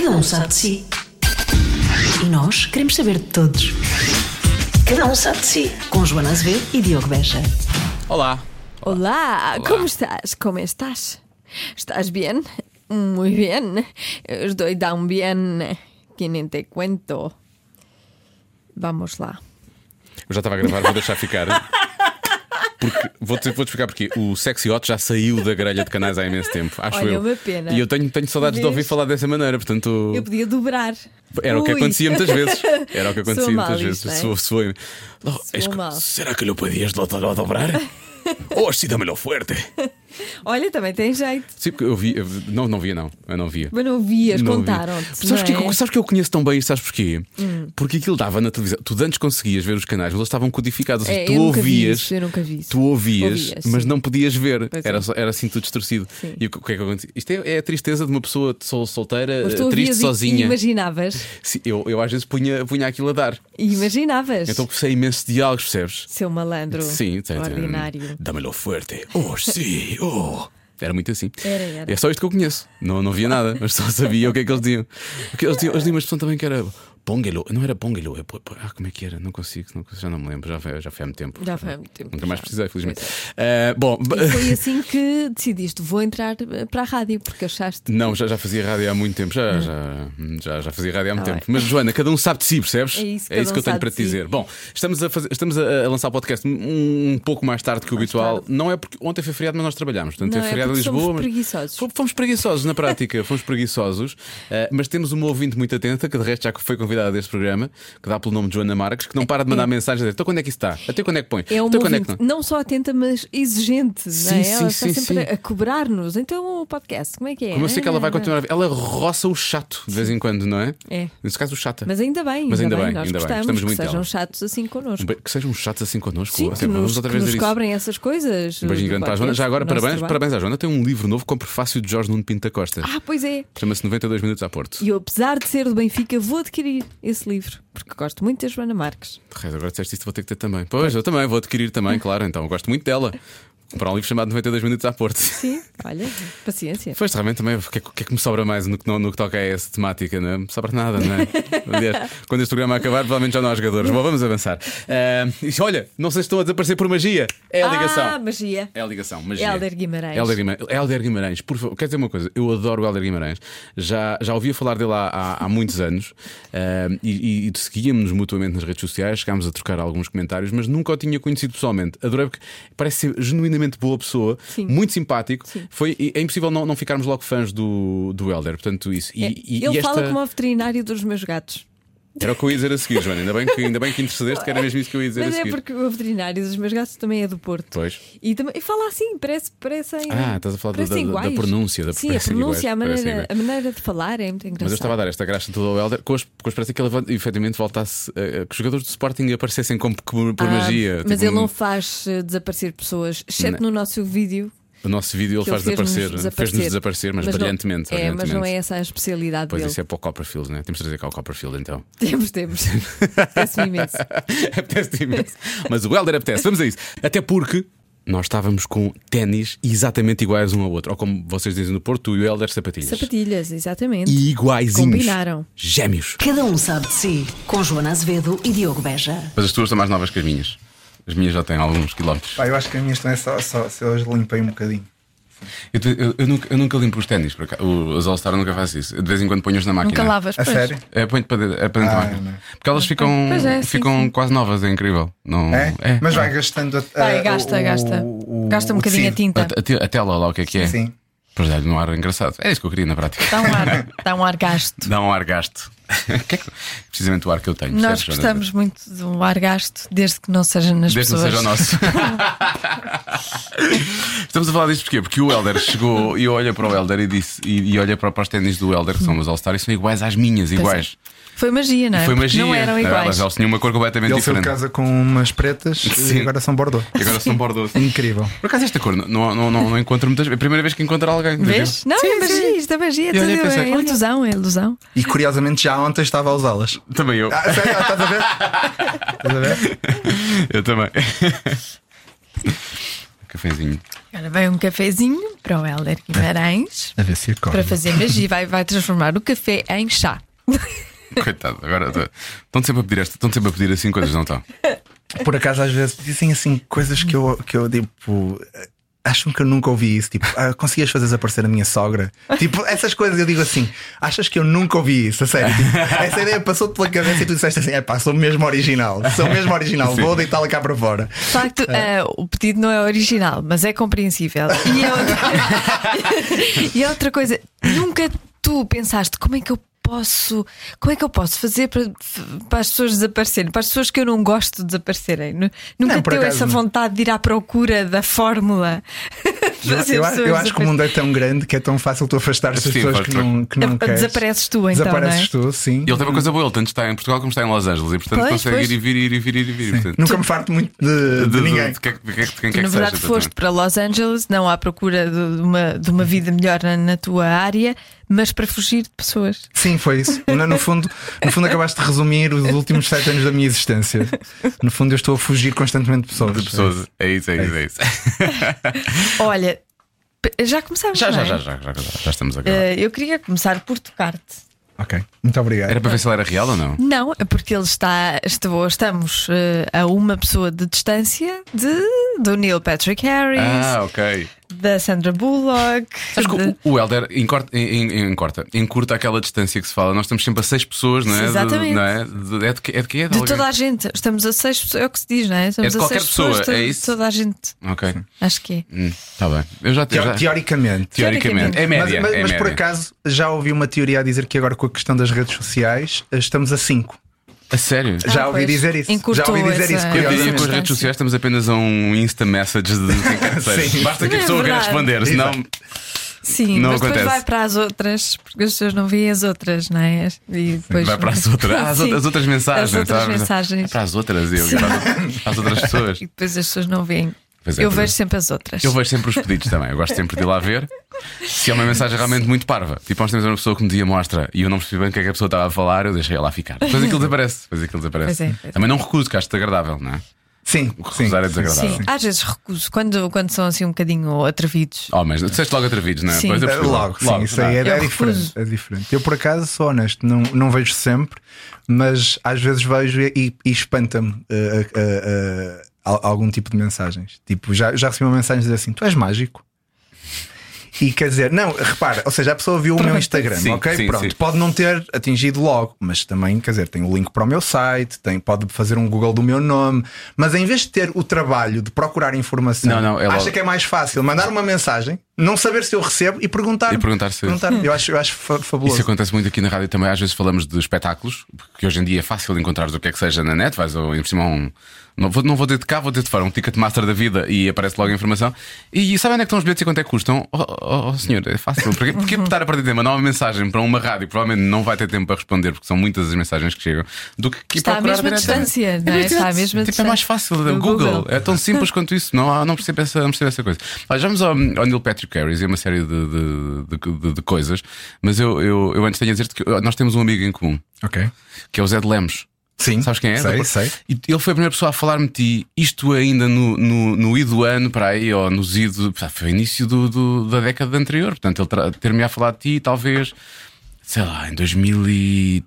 Cada um sabe de si. E nós queremos saber de todos. Cada um sabe de si. Com Joana Azevedo e Diogo Beja. Olá. Olá, ¿cómo estás? ¿Cómo estás? ¿Estás bien? Muy bien. Estoy tan bien que nem te cuento. Vamos lá. Eu já estava a gravar, vou deixar ficar. Porque vou-te vou explicar porque o Sexy Hot já saiu da grelha de canais há imenso tempo, acho Olha, eu. uma pena. E eu tenho, tenho saudades de Vês? ouvir falar dessa maneira, portanto. Eu podia dobrar. Era o que Ui. acontecia muitas vezes. Era o que acontecia mal muitas vezes. é? Oh, es que- mal. ¿Será que do- do- dobrar? oh, sí, dámelo fuerte. Olha, também tem jeito. Sim, porque eu vi. eu- não, não via, não. Eu não via. Mas não vias, vi. contaram-te. Sabes, é? Hum. sabes que eu conheço tão bem isto? Sabes porquê? Porque aquilo dava na televisão. Tu antes conseguias ver os canais, mas eles estavam codificados. É, tu vi ouvias. isso, eu nunca vi isso. Tu ouvias, Ouvia, mas não podias ver. Pois Era, é. só- era assim tudo distorcido. Sim. E o que que é que acontecia? Isto é, é a tristeza de uma pessoa sol, solteira, triste, ouvias sozinha. e imaginavas. Sim, eu, eu às vezes punha, punha aquilo a dar. E imaginavas. Então sei imensos diálogos, percebes? Seu malandro. Sim, tem- Ordinário. Dámelo fuerte. Oh, sim, oh. Era muito assim. Era, era. É só isto que eu conheço. Não, não via nada, mas só sabia o que é que eles diziam. Porque eles diziam, eles diziam uma expressão também que era Póngelo. Não era Póngelo. É, ah, como é que era? Não consigo, não consigo, já não me lembro. Já foi, já foi há muito tempo. Já foi há muito tempo. Nunca mais já. precisei, felizmente. Ah, bom, E foi assim que decidiste, vou entrar eh, para a rádio, porque achaste. não, já, já fazia rádio há muito tempo. Já, já, já, já fazia rádio há muito Tá tempo. bem. Mas, Joana, cada um sabe de si, percebes? É isso, é isso um que eu tenho para te si. dizer. Bom, estamos a, fazer, estamos a, lançar o podcast um, um pouco mais tarde que o habitual. tarde. Não é porque ontem foi feriado, mas nós trabalhámos. Portanto, Não, é é feriado em Lisboa. somos mas- preguiçosos. Fomos- Fomos preguiçosos na prática, fomos preguiçosos, eh, mas temos uma ouvinte muito atenta, que de resto já foi convidada deste programa, que dá pelo nome de Joana Marques, que não para de mandar mensagens a dizer: então quando é que isso está? Até quando é que põe? É uma quando é que não? não só atenta, mas exigente. Sim, não é? sim, ela sim, está sempre a cobrar-nos. Então o podcast, como é que é? Como eu sei que ela vai Ah, continuar a ver? Ela roça o chato de vez em quando, não é? É. Nesse caso, o chata. Mas ainda bem, Mas ainda bem, nós ainda bem. gostamos Gostamos que muito sejam chatos assim connosco. Que sejam chatos assim connosco. Sim, Até que nos, outra que vez nos cobrem essas coisas. Um beijinho grande para a Joana. Já agora, parabéns, parabéns à Joana. Tem um livro novo com o prefácio de Jorge Nuno Pinto da Costa. Ah, pois é. Chama-se 92 Minutos a Porto. E eu, apesar de ser do Benfica, vou adquirir esse livro, porque gosto muito da Joana Marques. Agora disseste isto, vou ter que ter também. Pois, eu também vou adquirir também, claro. Então, gosto muito dela. Comprar um livro chamado 92 Minutos a Porto. Sim, olha, paciência. Pois, realmente também, o que, é, que- é que me sobra mais no que, no, no que toca a essa temática? Não é? me sobra nada, não é? Aliás, quando este programa acabar, provavelmente já não há jogadores. Bom, vamos avançar. E olha, não sei se estão a desaparecer por magia. É a ligação. Ah, magia. É a ligação, magia. Hélder Guimarães. Hélder Guimarães. Hélder Guimarães, por favor, quer dizer uma coisa, eu adoro o Hélder Guimarães. Já, já ouvia falar dele há, há, há muitos anos e, e, e seguíamos mutuamente nas redes sociais, chegámos a trocar alguns comentários, mas nunca o tinha conhecido pessoalmente. Adorei porque parece ser genuinamente boa pessoa, Sim. muito simpático. Foi, e é impossível não, não ficarmos logo fãs do, do Hélder, portanto, isso. E, É, e- Ele e esta... fala como o veterinário dos meus gatos. Era o que eu ia dizer a seguir, Joana. Ainda bem que, ainda bem que intercedeste, que era mesmo isso que eu ia dizer Mas a é seguir. porque o veterinário dos meus gatos também é do Porto. Pois. E, também, e fala assim, parece, parecem. Ah, estás a falar da- da- pronúncia, da- Sim, a pronúncia, iguais, a, maneira, a maneira de falar é muito. Mas eu estava a dar esta graça toda ao Helder com com a esperança que ele efetivamente voltasse a, a que os jogadores do Sporting aparecessem como por, Ah, magia. Mas Tipo, ele um- não faz eh, desaparecer pessoas, exceto no nosso vídeo. O nosso vídeo ele faz desaparecer, fez-nos desaparecer, mas, não- brilhantemente. é, mas não é essa a especialidade Pois dele. isso é para o Copperfield, né? Temos de trazer cá o Copperfield então. Temos, temos. Peço imenso. apetece imenso. Mas o Helder apetece, vamos a isso. Até porque nós estávamos com ténis exatamente iguais um ao outro. Ou como vocês dizem no Porto, tu e o Helder sapatilhas. Sapatilhas, exatamente. E iguaizinhos. Combinaram. Gêmeos. Cada um sabe de si. Com Joana Azevedo e Diogo Beja. Mas as tuas são mais novas que as minhas. As minhas já têm alguns quilómetros. Pá, eu acho que a minha também é só, só se eu as limpei um bocadinho. Eu, eu- eu nunca, eu nunca limpo os ténis, os All-Star nunca faço isso. De vez em quando ponho-os na máquina. Nunca lavas, A pois. sério? É, ponho para dentro, é para dentro da Ah, máquina. não. Porque elas ficam, é, sim, ficam sim. quase novas, é incrível. Não, É? é. Mas vai gastando a, a- Vai, gasta, o- gasta. o- Gasta um bocadinho a tinta. A, a tela lá, o que é que é? Sim. Pois dá-lhe um ar engraçado. É isso que eu queria na prática. Dá um ar, dá um ar gasto. Dá um ar gasto. Que é que- Precisamente o ar que eu tenho. Nós percebes, gostamos muito de um ar gasto, desde que não seja nas Desde que não pessoas. seja o nosso. Estamos a falar disto porquê? Porque o Helder chegou e olha para o Helder e disse e, e olha para, para os ténis do Helder, que são os All-Star, e são iguais às minhas, iguais. Foi magia, não é? Foi magia. Não eram Elas, iguais. elas tinham uma cor completamente Ele diferente. casa com umas pretas Sim. e agora são Bordeaux. E agora são bordeaux. Incrível. Por acaso esta cor não, não, não, não encontro muitas vezes. É a primeira vez que encontro alguém. Vês? Não, é magia, isto é magia, é tudo pensei, é ilusão, é ilusão. E curiosamente já ontem estava a usá-las. Também eu. Ah? Ah, Estás a ver? Estás a ver? Eu também. cafezinho. Agora vai um cafezinho para o Helder Guimarães A ver se acorda. para fazer magia. Vai, vai transformar o café em chá. Coitado, agora estão sempre a pedir esta, estão sempre a pedir assim coisas, não estão? Por acaso, às vezes dizem assim coisas que eu, que eu tipo. Acham que eu nunca ouvi isso, tipo, ah, conseguias fazer desaparecer a minha sogra? Tipo, essas coisas eu digo assim, achas que eu nunca ouvi isso? A sério, tipo, essa ideia passou-te pela cabeça e tu disseste assim: é pá, sou mesmo original, sou mesmo original, vou deitá-la cá para fora. De facto, eh, o pedido não é original, mas é compreensível. E é outra, e é outra coisa, nunca tu pensaste como é que eu posso, como é que eu posso fazer para, para as pessoas desaparecerem, para as pessoas que eu não gosto de desaparecerem. Nu- Nunca Não, teu essa não. vontade de ir à procura da fórmula. Eu, eu, eu acho que o mundo é tão grande que é tão fácil tu afastar as pessoas faz- que não, que não É, queres. desapareces tu, então, Desapareces não é? tu, sim. E ele tem uma coisa boa, ele tanto está em Portugal como está em Los Angeles e portanto Pois, consegue pois. ir e vir, ir e vir, ir e vir. portanto, Nunca me farto muito de, de de- ninguém. de quem- de quem- de quem Tu, quer na que verdade, seja. foste para Los Angeles, não à procura de, de uma, de uma vida melhor na, na tua área, mas para fugir de pessoas. Sim, foi isso. No, fundo, no fundo, acabaste de resumir os últimos sete anos da minha existência. No fundo, eu estou a fugir constantemente de pessoas. De pessoas. É isso, é isso, é isso. Olha, p- já começamos. Já, é? já, já, já, já, já estamos a acabar. Eh, eu queria começar por tocar-te. Ok, muito obrigado. Era para ver se ele era real ou não? Não, é porque ele está. estou- estamos eh, a uma pessoa de distância de, do Neil Patrick Harris, Ah, ok. Da Sandra Bullock. Sabes que de- o, o Helder encorta, en- en- encorta, encurta aquela distância que se fala. Nós estamos sempre a seis pessoas, não é? De- Exatamente. não é? De, é de que é? De, quê? de alguém? toda a gente. Estamos a seis pessoas. É o que se diz, não é? Estamos de a qualquer seis pessoa, pessoas, é de isso? toda a gente. Ok. Acho que é. Está bem. Eu já, Teo- já Teoricamente. Teoricamente. É média. mas mas, é mas por média. acaso já ouvi uma teoria a dizer que agora com a questão das redes sociais estamos a 5. A sério? já Ah, ouvi pois. dizer isso. Já Encurtou ouvi dizer essa- isso. Eu diria que com as redes sociais estamos apenas a um Insta message de. Sim. Basta que a Não é pessoa queira verdade. responder, senão. Sim, Não mas depois acontece. vai para as outras, porque as pessoas não veem as outras, não é? E depois Vai para as outras, ah, as, outras- as outras mensagens. As outras sabe? mensagens. É para as outras, eu, para, as, para as outras pessoas. E depois as pessoas não veem. Pois é, eu pois é. vejo sempre as outras. Eu vejo sempre os pedidos também. Eu gosto sempre de ir lá ver. Se é uma mensagem realmente muito parva, tipo, nós temos uma pessoa que me dizia mostra e eu não percebi bem o que é que a pessoa estava a falar, eu deixei lá ficar. Depois aquilo desaparece. Depois aquilo desaparece. Pois é, pois é. Também não recuso, que acho desagradável, não é? Sim, sim. recusar é desagradável. Sim, às vezes recuso quando, quando são assim um bocadinho atrevidos. Oh, mas disseste logo atrevidos, não é? Sim. Pois eu percebi Logo, sim, isso aí é, é diferente, é diferente. Eu, por acaso, sou honesto, não, não vejo sempre, mas às vezes vejo e, e espanta-me eh, eh, al- algum tipo de mensagens. Tipo, já, já recebi uma mensagem dizer assim: Tu és mágico. E quer dizer, não, repara, ou seja, a pessoa viu o meu Instagram, Sim, ok? sim, Pronto, sim. pode não ter atingido logo, mas também, quer dizer, tem o link para o meu site, tem, pode fazer um Google do meu nome, mas em vez de ter o trabalho de procurar informação, Não, não, acha logo- que é mais fácil mandar uma mensagem, não saber se eu recebo e perguntar. E perguntar se- perguntar. Eu acho, eu acho fa- fabuloso. Isso acontece muito aqui na rádio também. Às vezes falamos de espetáculos, porque hoje em dia é fácil encontrar o que é que seja na net. Vais ao, em cima a um. Não vou, não vou dizer de cá, vou dizer de fora, um Ticketmaster da vida e aparece logo a informação. E sabem onde é que estão os bilhetes e quanto é que custam? Oh, oh, oh, senhor, é fácil. Porque, porque estar a de mandar uma mensagem para uma rádio que provavelmente não vai ter tempo para responder, porque são muitas as mensagens que chegam, do que, que Está à mesma distância, não é? Está à mesma Tipo, é mais fácil. Google. Google. é tão simples quanto isso. Não, não, percebo essa, não percebo essa coisa. Olha, vamos ao, ao Neil Patrick Harris e uma série de, de, de- de- coisas, mas eu, eu, eu antes tenho a dizer-te que nós temos um amigo em comum, Ok. que é o Zé de Lemos. Sim. Sabes quem é? Sei, sei. E ele foi a primeira pessoa a falar-me de ti, isto ainda no, no, no I do ano, para aí, ou nos I do. pá, Foi o início do, do- da década anterior. Portanto, ele ter-me a falar de ti, talvez, sei lá, em 2003,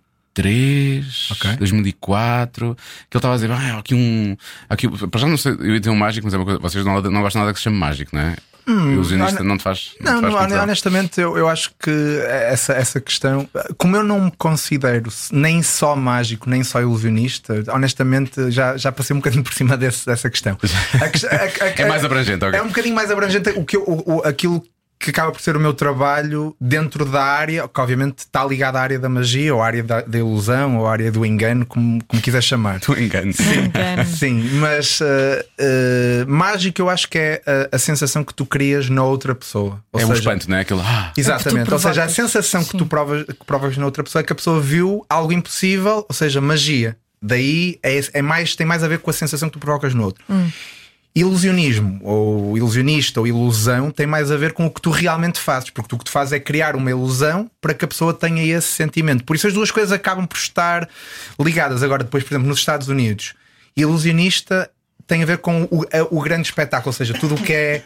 Ok. 2004, que ele estava a dizer, ah, há aqui um. há Aqui, para já não sei, eu ia dizer um mágico, mas é uma coisa, vocês não, não gostam nada que se chame mágico, não é? Ilusionista hone- não te faz. Hum, Não, te faz não, honestamente, eu, eu acho que essa, essa questão, como eu não me considero nem só mágico, nem só ilusionista, honestamente já, já passei um bocadinho por cima desse- dessa questão. A ques- a- a- É mais abrangente, ok. É um bocadinho mais abrangente o que eu- o- aquilo que acaba por ser o meu trabalho dentro da área, que obviamente está ligado à área da magia, ou à área da, da ilusão, ou à área do engano, como, como quiser chamar. Tu enganas. Engano. Sim, mas uh, uh, mágico eu acho que é a, a sensação que tu crias na outra pessoa. Ou É um seja, espanto, não é? Aquilo. Ah, Exatamente, tu ou seja, a sensação que Sim. tu provas, que provas na outra pessoa é que a pessoa viu algo impossível, ou seja, magia. Daí é, é mais, tem mais a ver com a sensação que tu provocas no outro. Ilusionismo, ou ilusionista, ou ilusão, tem mais a ver com o que tu realmente fazes, porque tu o que tu fazes é criar uma ilusão para que a pessoa tenha esse sentimento. Por isso as duas coisas acabam por estar ligadas. Agora, depois, por exemplo, nos Estados Unidos, ilusionista tem a ver com o, o grande espetáculo, ou seja, tudo o que é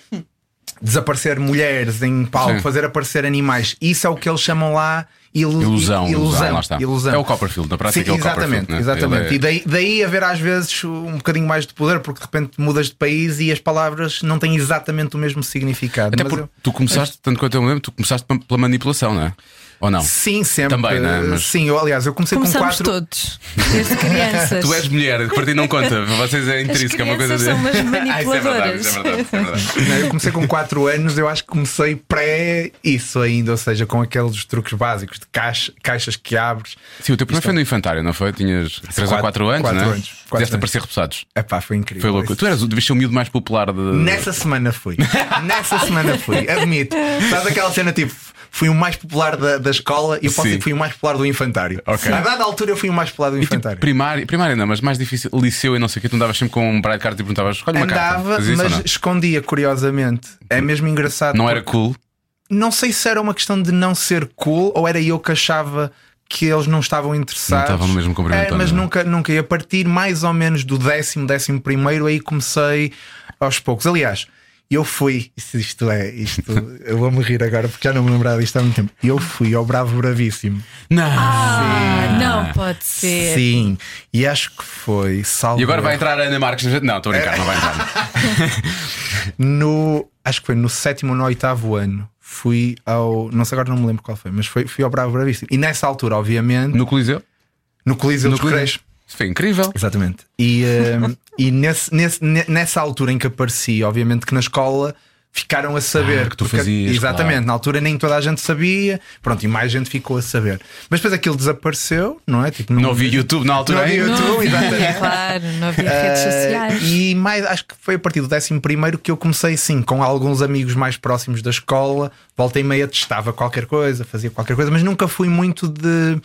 desaparecer mulheres em palco, Sim. fazer aparecer animais. Isso é o que eles chamam lá ilu- Ilusão, ilusão, está. ilusão. É o Copperfield, na prática Sim, é o exatamente, né? exatamente. É- E daí, daí haver às vezes um bocadinho mais de poder, porque de repente mudas de país e as palavras não têm exatamente o mesmo significado. Até porque eu- tu começaste, tanto quanto eu me lembro, tu começaste pela manipulação, não é? Ou não? Sim, sempre. Também, né? Mas- Sim, eu, aliás, eu comecei Começamos com quatro. todos, desde crianças. Tu és mulher, que para ti não conta, para vocês é intrínseca, é uma coisa de. são umas Ah, isso é verdade, manipuladoras. isso é verdade, isso é verdade. Não, eu comecei com 4 anos, eu acho que comecei pré isso ainda, ou seja, com aqueles truques básicos de caixa, caixas que abres. Sim, o teu primeiro foi no infantário, não foi? Tinhas 3 ou Quatro- 4 anos, quatro não é? anos, quatro Fizeste anos. aparecer repousados. Epá, foi incrível. Foi louco. Isso. Tu eras, devias ser o miúdo mais popular de. Nessa semana fui. Nessa semana fui, admito. Sabes aquela cena tipo. Fui o mais popular da, da escola e eu posso Sim. dizer que fui o mais popular do infantário. Ok. A dada altura eu fui o mais popular do E, tipo, infantário. primário, primário não, mas mais difícil, liceu e não sei o que, tu andavas sempre com um baralho de cartas e perguntavas, escolhe uma carta. Andava, isso ou mas escondia, curiosamente. É mesmo engraçado. Não era cool. Não sei se era uma questão de não ser cool ou era eu que achava que eles não estavam interessados. Não estavam no mesmo comprimento, É, mas não nunca, nunca. E a partir mais ou menos do décimo, décimo primeiro, aí comecei aos poucos. Aliás, eu fui, isto, é, isto, eu vou-me rir agora porque já não me lembrava disto há muito tempo. Eu fui ao Bravo Bravíssimo. Não. Ah, não pode ser. Sim, e acho que foi salvo. E agora vai entrar a Ana Marques. Não, estou a brincar, não vai entrar. no acho que foi no sétimo ou no oitavo ano fui ao não sei agora não me lembro qual foi mas foi, fui ao Bravo Bravíssimo e nessa altura obviamente no, No Coliseu? Coliseu dos Coliseu. Isso foi incrível. exatamente e, ehm, e nesse, nesse- ne- nessa altura em que apareci obviamente que na escola ficaram a saber Ah, que tu porque- fazias, exatamente claro. na altura nem toda a gente sabia pronto e mais gente ficou a saber mas depois aquilo desapareceu não é tipo Não havia YouTube na altura não havia. YouTube Não exatamente claro, não havia redes Ah, sociais. E mais, acho que foi a partir do 11 primeiro que eu comecei sim, com alguns amigos mais próximos da escola, volta e meia testava qualquer coisa, fazia qualquer coisa, mas nunca fui muito de,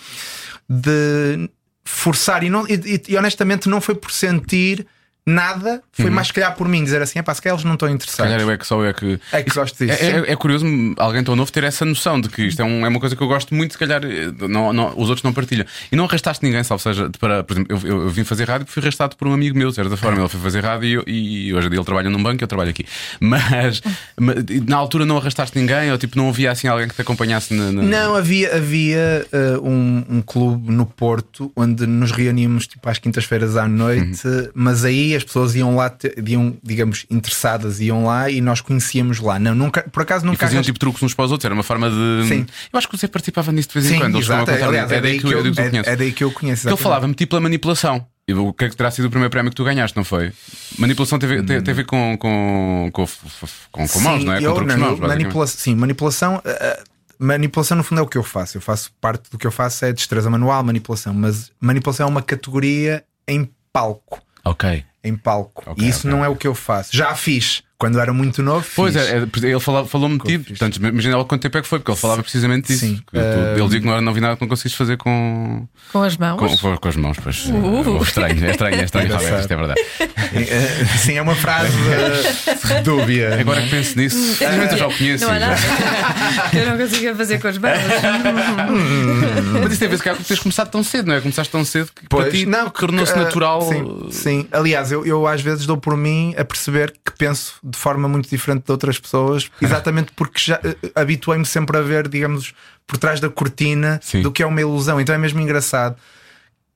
de forçar e, não, e, e- honestamente não foi por sentir nada, foi mais se calhar por mim dizer assim: é pá, se calhar eles não estão interessados. calhar eu é que só é que. É que gosto disso. É, é- é curioso alguém tão novo ter essa noção de que isto é, um- é uma coisa que eu gosto muito, se calhar eh, não, não- os outros não partilham. E não arrastaste ninguém, salvo seja, para, por exemplo, eu, eu- eu vim fazer rádio porque fui arrastado por um amigo meu, de certa forma. Ele foi fazer rádio e, e hoje em dia ele trabalha num banco e eu trabalho aqui. Mas, mas, na altura não arrastaste ninguém ou tipo não havia assim alguém que te acompanhasse na. na- Não, havia, havia uh, um, um clube no Porto onde nos reuníamos tipo às quintas-feiras à noite, Uhum. mas aí as pessoas iam lá, iam, digamos, interessadas, iam lá e nós conhecíamos lá. Não, nunca, por acaso E nunca faziam arras- tipo truques uns para os outros, era uma forma de. Sim. Eu acho que você participava nisso de vez em Sim, quando. Exato. contar- Aliás, é daí que eu, eu é- conheces. é daí que eu conheço. Ele falava-me tipo a manipulação. Eu o que é que terá sido o primeiro prémio que tu ganhaste, não foi? Manipulação teve, te- teve com, com, com, com, com mãos, não é? Com eu, truques não, mãos, eu- manipula sim, manipulação. uh, manipulação no fundo é o que eu faço. Eu faço parte do que eu faço é destreza manual, manipulação, mas manipulação é uma categoria em palco. Ok. Em palco. Ok, e isso ok. não é o que eu faço. Já fiz quando era muito novo. Pois fiz. é, é, ele falou-me ti, fiz. portanto, imagina lá quanto tempo é que foi, porque ele falava precisamente disso. Sim. Que tu- ele dizia que não, era- não vi nada que não conseguiste fazer com, Com as mãos. com, com as mãos. Pois, é estranho, é estranho, é estranho, Engraçado. Roberto, isto é verdade. Sim, é uma frase uh, dúbia. Agora que penso nisso, simplesmente eu já o conheço. Não há já. nada. Eu não conseguia fazer com as mãos. Mas isso tem a ver se calhar com teres começado tão cedo, não é? Começaste tão cedo que para ti não, tornou-se que, ah, natural. Sim, sim. aliás, eu, eu às vezes dou por mim a perceber que penso de forma muito diferente de outras pessoas, exatamente porque já eh, habituei-me sempre a ver, digamos, por trás da cortina Sim. do que é uma ilusão. Então é mesmo engraçado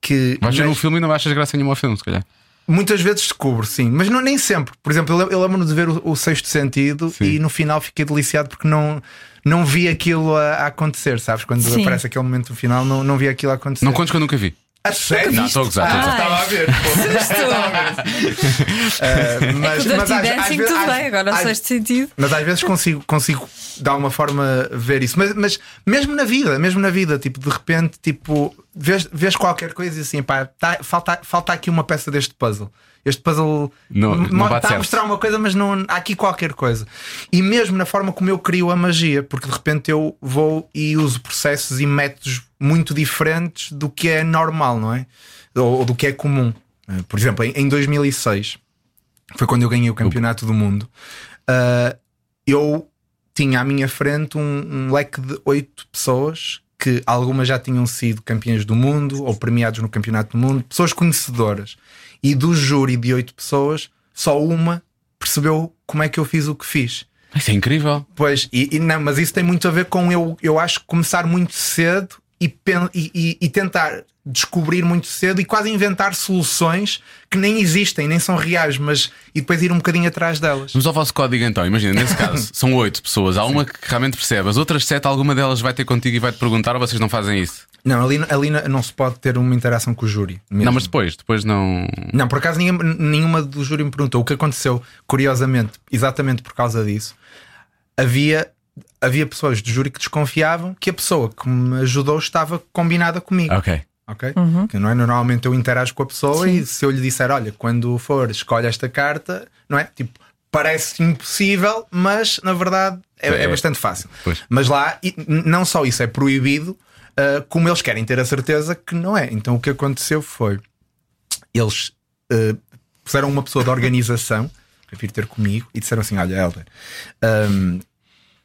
que Vais ver um filme e não achas graça nenhuma ao filme, se calhar. muitas vezes descubro, sim, mas não, nem sempre. Por exemplo, eu, eu lembro-me de ver o, o Sexto Sentido Sim. e no final fiquei deliciado porque não. Não vi aquilo a, a acontecer, sabes? Quando Sim. aparece aquele momento no final, não, não vi aquilo a acontecer. Não contes que eu nunca vi. A sério? Não, estou a gozar, estou a gozar. Estava a ver. pô. Uh, mas, Dirty mas às- às vezes- tudo às- bem, agora às- sexto sentido. Mas às vezes consigo, consigo de alguma forma ver isso. Mas, mas mesmo na vida, mesmo na vida, tipo, de repente, tipo, vês, vês qualquer coisa e assim, pá, tá- falta, falta aqui uma peça deste puzzle. Este puzzle Não- não está a mostrar uma coisa, mas não, há aqui qualquer coisa. E mesmo na forma como eu crio a magia, porque de repente eu vou e uso processos e métodos muito diferentes do que é normal, não é? Ou, ou do que é comum. Eh, Por exemplo, em, em 2006 foi quando eu ganhei o campeonato do mundo. Uh, eu tinha à minha frente um, um leque de oito pessoas que algumas já tinham sido campeãs do mundo ou premiados no campeonato do mundo, pessoas conhecedoras. E do júri de oito pessoas só uma percebeu como é que eu fiz o que fiz. Isso é incrível. Pois, e, e não, mas isso tem muito a ver com eu, eu acho, começar muito cedo e, e- e- e tentar descobrir muito cedo e quase inventar soluções que nem existem, nem são reais, mas e depois ir um bocadinho atrás delas. Vamos ao vosso código então. Imagina, nesse caso, são oito pessoas. Há uma que realmente percebe, as outras sete, alguma delas vai ter contigo e vai te perguntar ou vocês não fazem isso? Não, ali, ali não- não se pode ter uma interação com o júri. mesmo. Não, mas depois, depois não. Não, por acaso nenhuma, nenhuma do júri me perguntou. O que aconteceu, curiosamente, exatamente por causa disso, havia, havia pessoas do júri que desconfiavam que a pessoa que me ajudou estava combinada comigo. Ok. Ok? Que não é? Normalmente eu interajo com a pessoa e se eu lhe disser, olha, quando for, escolhe esta carta, não é? Tipo, parece impossível, mas na verdade é, é É. bastante fácil. Pois. Mas lá, e não só isso é proibido, ah, como eles querem ter a certeza que não é. Então o que aconteceu foi eles ah, puseram uma pessoa da organização a vir ter comigo e disseram assim: Olha, Helder, hum,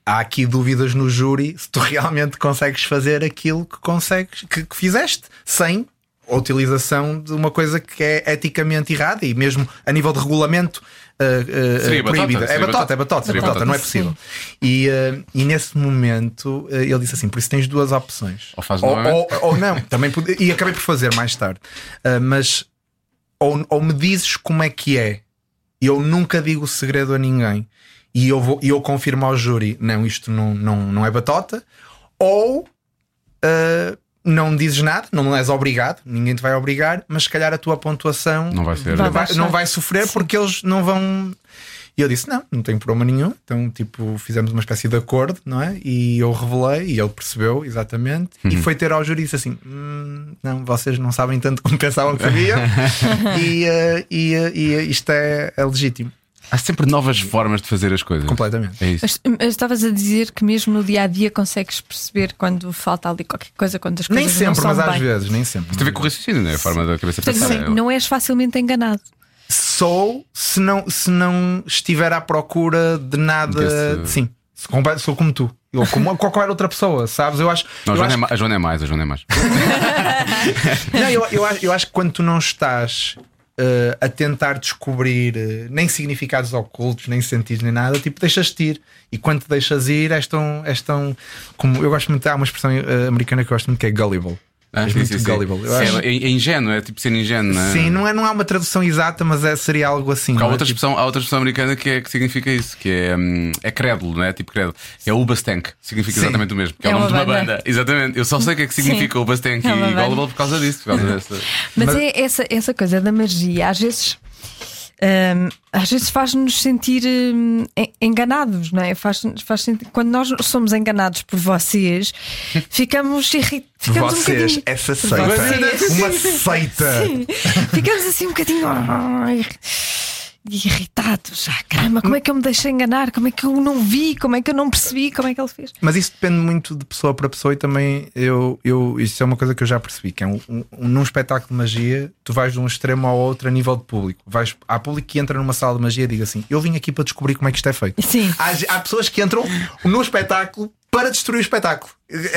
há aqui dúvidas no júri se tu realmente consegues fazer aquilo que consegues, que, que fizeste, sem a utilização de uma coisa que é eticamente errada e mesmo a nível de regulamento. ah, batota, proibida. É batota, é batota, é batota, batota. não é possível. E, ah, e nesse momento ah, ele disse assim: por isso tens duas opções. Ou fazes ou, ou, ou não, também pode- e acabei por fazer mais tarde. Ah, mas ou, ou me dizes como é que é, e eu nunca digo o segredo a ninguém, e eu, vou, e eu confirmo ao júri: não, isto não, não, não é batota, ou ah, não dizes nada, não és obrigado, ninguém te vai obrigar, mas se calhar a tua pontuação Não vai ser. Vai não vai sofrer porque eles não vão. E eu disse: não, não tem problema nenhum. Então, tipo, fizemos uma espécie de acordo, não é? E eu revelei e ele percebeu exatamente. E foi ter ao júri e disse assim: "Hum, não, vocês não sabem tanto como pensavam que sabiam. e, eh, e, eh, e isto é, é legítimo, Há sempre novas formas de fazer as coisas. completamente. É isso. Mas, estavas a dizer que mesmo no dia a dia consegues perceber quando falta ali qualquer coisa, quando as Nem coisas não sempre, são mas às bem. vezes, nem sempre. Tem a ver com o raciocínio, não é? A forma da cabeça Portanto, pensar. não, não és facilmente enganado. Sou se não, se não estiver à procura de nada. Desse- Sim, sou como tu. Ou como qualquer outra pessoa, sabes? Eu acho. Não, a eu Joana, acho é ma- a Joana é mais, a Joana é mais. Não, eu, eu, acho, eu acho que quando tu não estás eh, a tentar descobrir eh, nem significados ocultos, nem sentidos, nem nada, tipo, deixas-te ir. E quando te deixas ir, és tão. És tão como, eu gosto muito, há uma expressão eh, americana que eu gosto muito que é gullible. Ah, És sim, muito sim, sim. gullible. Eu É, acho- é, é ingênuo, é tipo ser ingênuo, não é? Sim, não, é, não há uma tradução exata, mas é, seria algo assim. Há não é? outra, Tipo, expressão, há outra expressão americana que, é, que significa isso, que é, hum, é crédulo, não é? Tipo crédulo. É o Bastank, significa Sim. exatamente o mesmo. Que é, É o nome de uma uma banda. banda. Exatamente. Eu só sei o que é que significa o Bastank É uma e banda. Gullible por causa disso, por causa dessa. Mas, Mas- é essa, essa coisa da magia, às vezes. Hum, às vezes faz-nos sentir en- enganados, não é? Faz, faz sentir, quando nós somos enganados por vocês, ficamos irritados. Ficamos um Vocês, bocadinho. essa seita. vocês. Uma seita. Sim, ficamos assim um bocadinho irritados. Ah, caramba, como é que eu me deixei enganar? Como é que eu não vi? Como é que eu não percebi? Como é que ele fez? Mas isso depende muito de pessoa para pessoa e também eu, eu isso é uma coisa que eu já percebi, que é um, um- num espetáculo de magia, tu vais de um extremo ao outro a nível de público. Vais, há público que entra numa sala de magia e diga assim: Eu vim aqui para descobrir como é que isto é feito. Sim. Há, há pessoas que entram no espetáculo para destruir o espetáculo.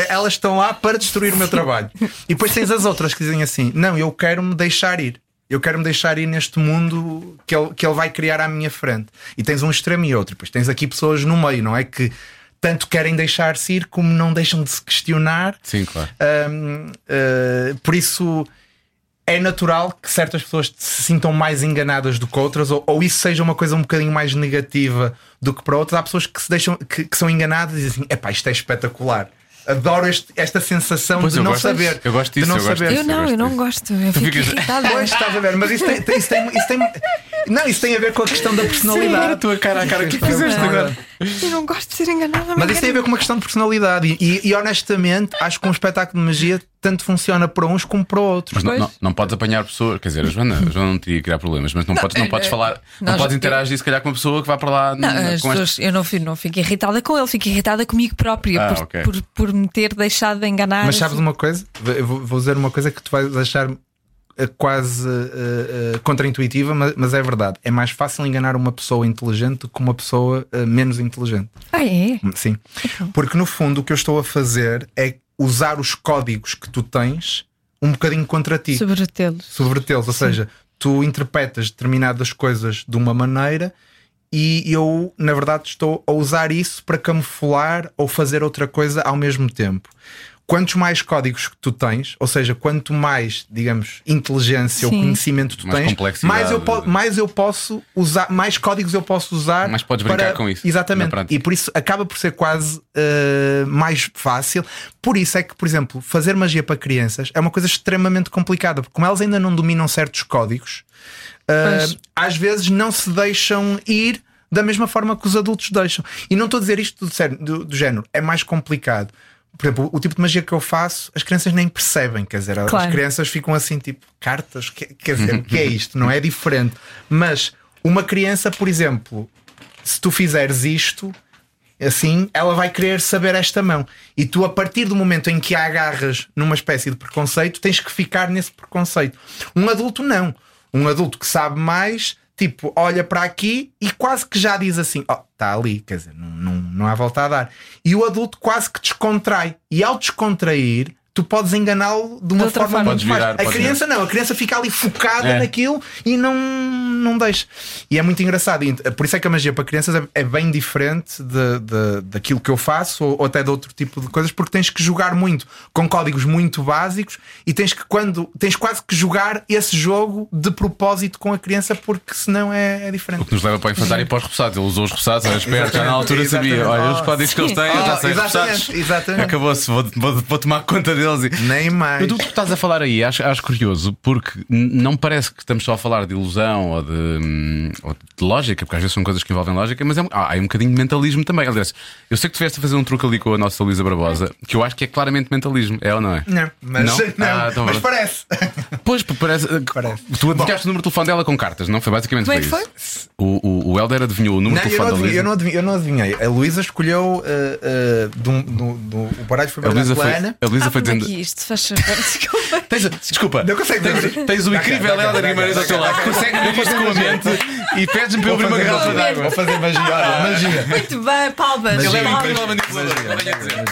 Elas estão lá para destruir o meu trabalho. E depois tens as outras que dizem assim: Não, eu quero me deixar ir. Eu quero me deixar ir neste mundo que ele, que ele vai criar à minha frente. E tens um extremo e outro. Depois tens aqui pessoas no meio, não é? Que tanto querem deixar-se ir como não deixam de se questionar. Sim, claro. Hum, uh, por isso é natural que certas pessoas se sintam mais enganadas do que outras, ou, ou isso seja uma coisa um bocadinho mais negativa do que para outras. Há pessoas que se deixam que, que são enganadas e dizem assim: epá, isto é espetacular. Adoro este- esta sensação Pois de não gosto- saber. eu gosto de disso, não eu gosto saber. disso. Eu não, gosto eu não gosto. Eu fico ficas- irritada. Pois estás a ver, mas isso tem, tem- isso, tem, isso tem- Não, isso tem a ver com a questão da personalidade. a tua cara, a cara que tu fizeste Não. agora. Eu não gosto de ser enganada. Mas isso tem a ver com uma questão de personalidade. E, e, honestamente, acho que um espetáculo de magia tanto funciona para uns como para outros. Mas não, não, não podes apanhar pessoas, quer dizer, a Joana, a Joana não teria que criar problemas, mas não, podes, não podes falar, não nós- podes interagir se calhar com uma pessoa que vai para lá Não, as pessoas, eu não fico, não fico irritada com ele, fico irritada comigo própria Ah, por, ok. por, por me ter deixado de enganar. Mas sabes uma coisa? Eu vou, vou dizer uma coisa que tu vais achar eh, quase eh, eh, contraintuitiva, mas, mas é verdade. É mais fácil enganar uma pessoa inteligente do que uma pessoa eh, menos inteligente. Ah, é? Sim. Porque no fundo o que eu estou a fazer é usar os códigos que tu tens um bocadinho contra ti. Sobretê-los. Subvertê-los. Ou seja, tu interpretas determinadas coisas de uma maneira e eu, na verdade, estou a usar isso para camuflar ou fazer outra coisa ao mesmo tempo. Quantos mais códigos que tu tens, ou seja, quanto mais, digamos, inteligência Sim. ou conhecimento tu Mais tens, mais eu, mais eu posso usar, mais códigos eu posso usar. Mais podes brincar para- com isso, Exatamente. E por isso acaba por ser quase uh, mais fácil. Por isso é que, por exemplo, fazer magia para crianças é uma coisa extremamente complicada, porque como elas ainda não dominam certos códigos, uh, às vezes não se deixam ir da mesma forma que os adultos deixam. E não estou a dizer isto do, do- do género, é mais complicado. Por exemplo, o tipo de magia que eu faço, as crianças nem percebem, quer dizer, Claro. as crianças ficam assim, tipo, cartas, que- quer dizer, o que é isto? Não é diferente. Mas uma criança, por exemplo, se tu fizeres isto, assim, ela vai querer saber esta mão. E tu, a partir do momento em que a agarras numa espécie de preconceito, tens que ficar nesse preconceito. Um adulto, não. Um adulto que sabe mais, tipo, olha para aqui e quase que já diz assim: ó, está ali, quer dizer, não, não, não há volta a dar. E o adulto quase que descontrai. E ao descontrair. Tu podes enganá-lo de uma outra forma, forma. muito Podes mais. virar, A criança não, a criança fica ali focada É. naquilo e não, não deixa. E é muito engraçado. Por isso é que a magia para crianças é, é bem diferente de, de- daquilo que eu faço ou, ou até de outro tipo de coisas, porque tens que jogar muito com códigos muito básicos e tens que quando tens quase que jogar esse jogo de propósito com a criança, porque senão é, é O diferente. que nos leva para o infantário e para os repousados. Ele usou os repousados, era esperto, já na altura Exatamente. sabia. Olha, os Oh, códigos que eles têm, eu já Oh, sei exatamente. Acabou-se, vou, vou- vou tomar conta deles. E... Nem mais. Mas tu, tu estás a falar aí, acho, acho curioso, porque não parece que estamos só a falar de ilusão ou de, hum, ou de lógica, porque às vezes são coisas que envolvem lógica, mas é um, ah, há um bocadinho de mentalismo também. Aliás, eu sei que tu estiveste a fazer um truque ali com a nossa Luísa Barbosa, que eu acho que é claramente mentalismo, é ou não é? Não, mas, Não? não, Ah, então mas parece. Pois, parece. Parece. Tu adivinhaste o número de telefone dela com cartas, não? Foi basicamente Como é que foi isso. O, o, o Helder adivinhou o número Não, de eu, não telefone da eu, não adivinhei, eu não adivinhei. A Luísa escolheu uh, uh, um- do- do- o baralho foi A Luísa foi, a Luísa Ah, foi é dizendo. que isto faz favor, desculpa. Tens, desculpa, Não consegue tens, tens o Dá incrível Helder Guimarães ao teu lado. Consegue ver isto com a mente e pedes-me para eu abrir uma fazer garrafa magia. d'água. Vou fazer magia. Magia. Muito bem, palmas. Ele é incrível não venho a dizer.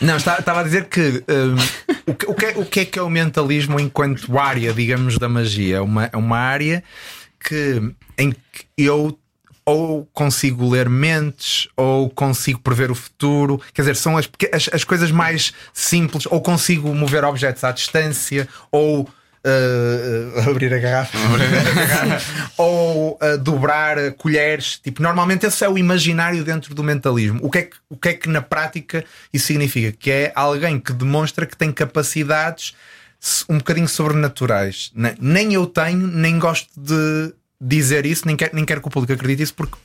Não, estava a dizer que, um, o, que, o, que é, o que é que é o mentalismo enquanto área, digamos, da magia? É uma, é uma área que, em que eu ou consigo ler mentes ou consigo prever o futuro. Quer dizer, são as, as, as coisas mais simples. Ou consigo mover objetos à distância ou. uh, abrir a garrafa ou uh, dobrar colheres. Tipo, normalmente esse é o imaginário dentro do mentalismo. O que, é que, o que é que na prática isso significa? Que é alguém que demonstra que tem capacidades um bocadinho sobrenaturais. Ne- Nem eu tenho, nem gosto de dizer isso, nem quero, nem quero que o público acredite isso, porque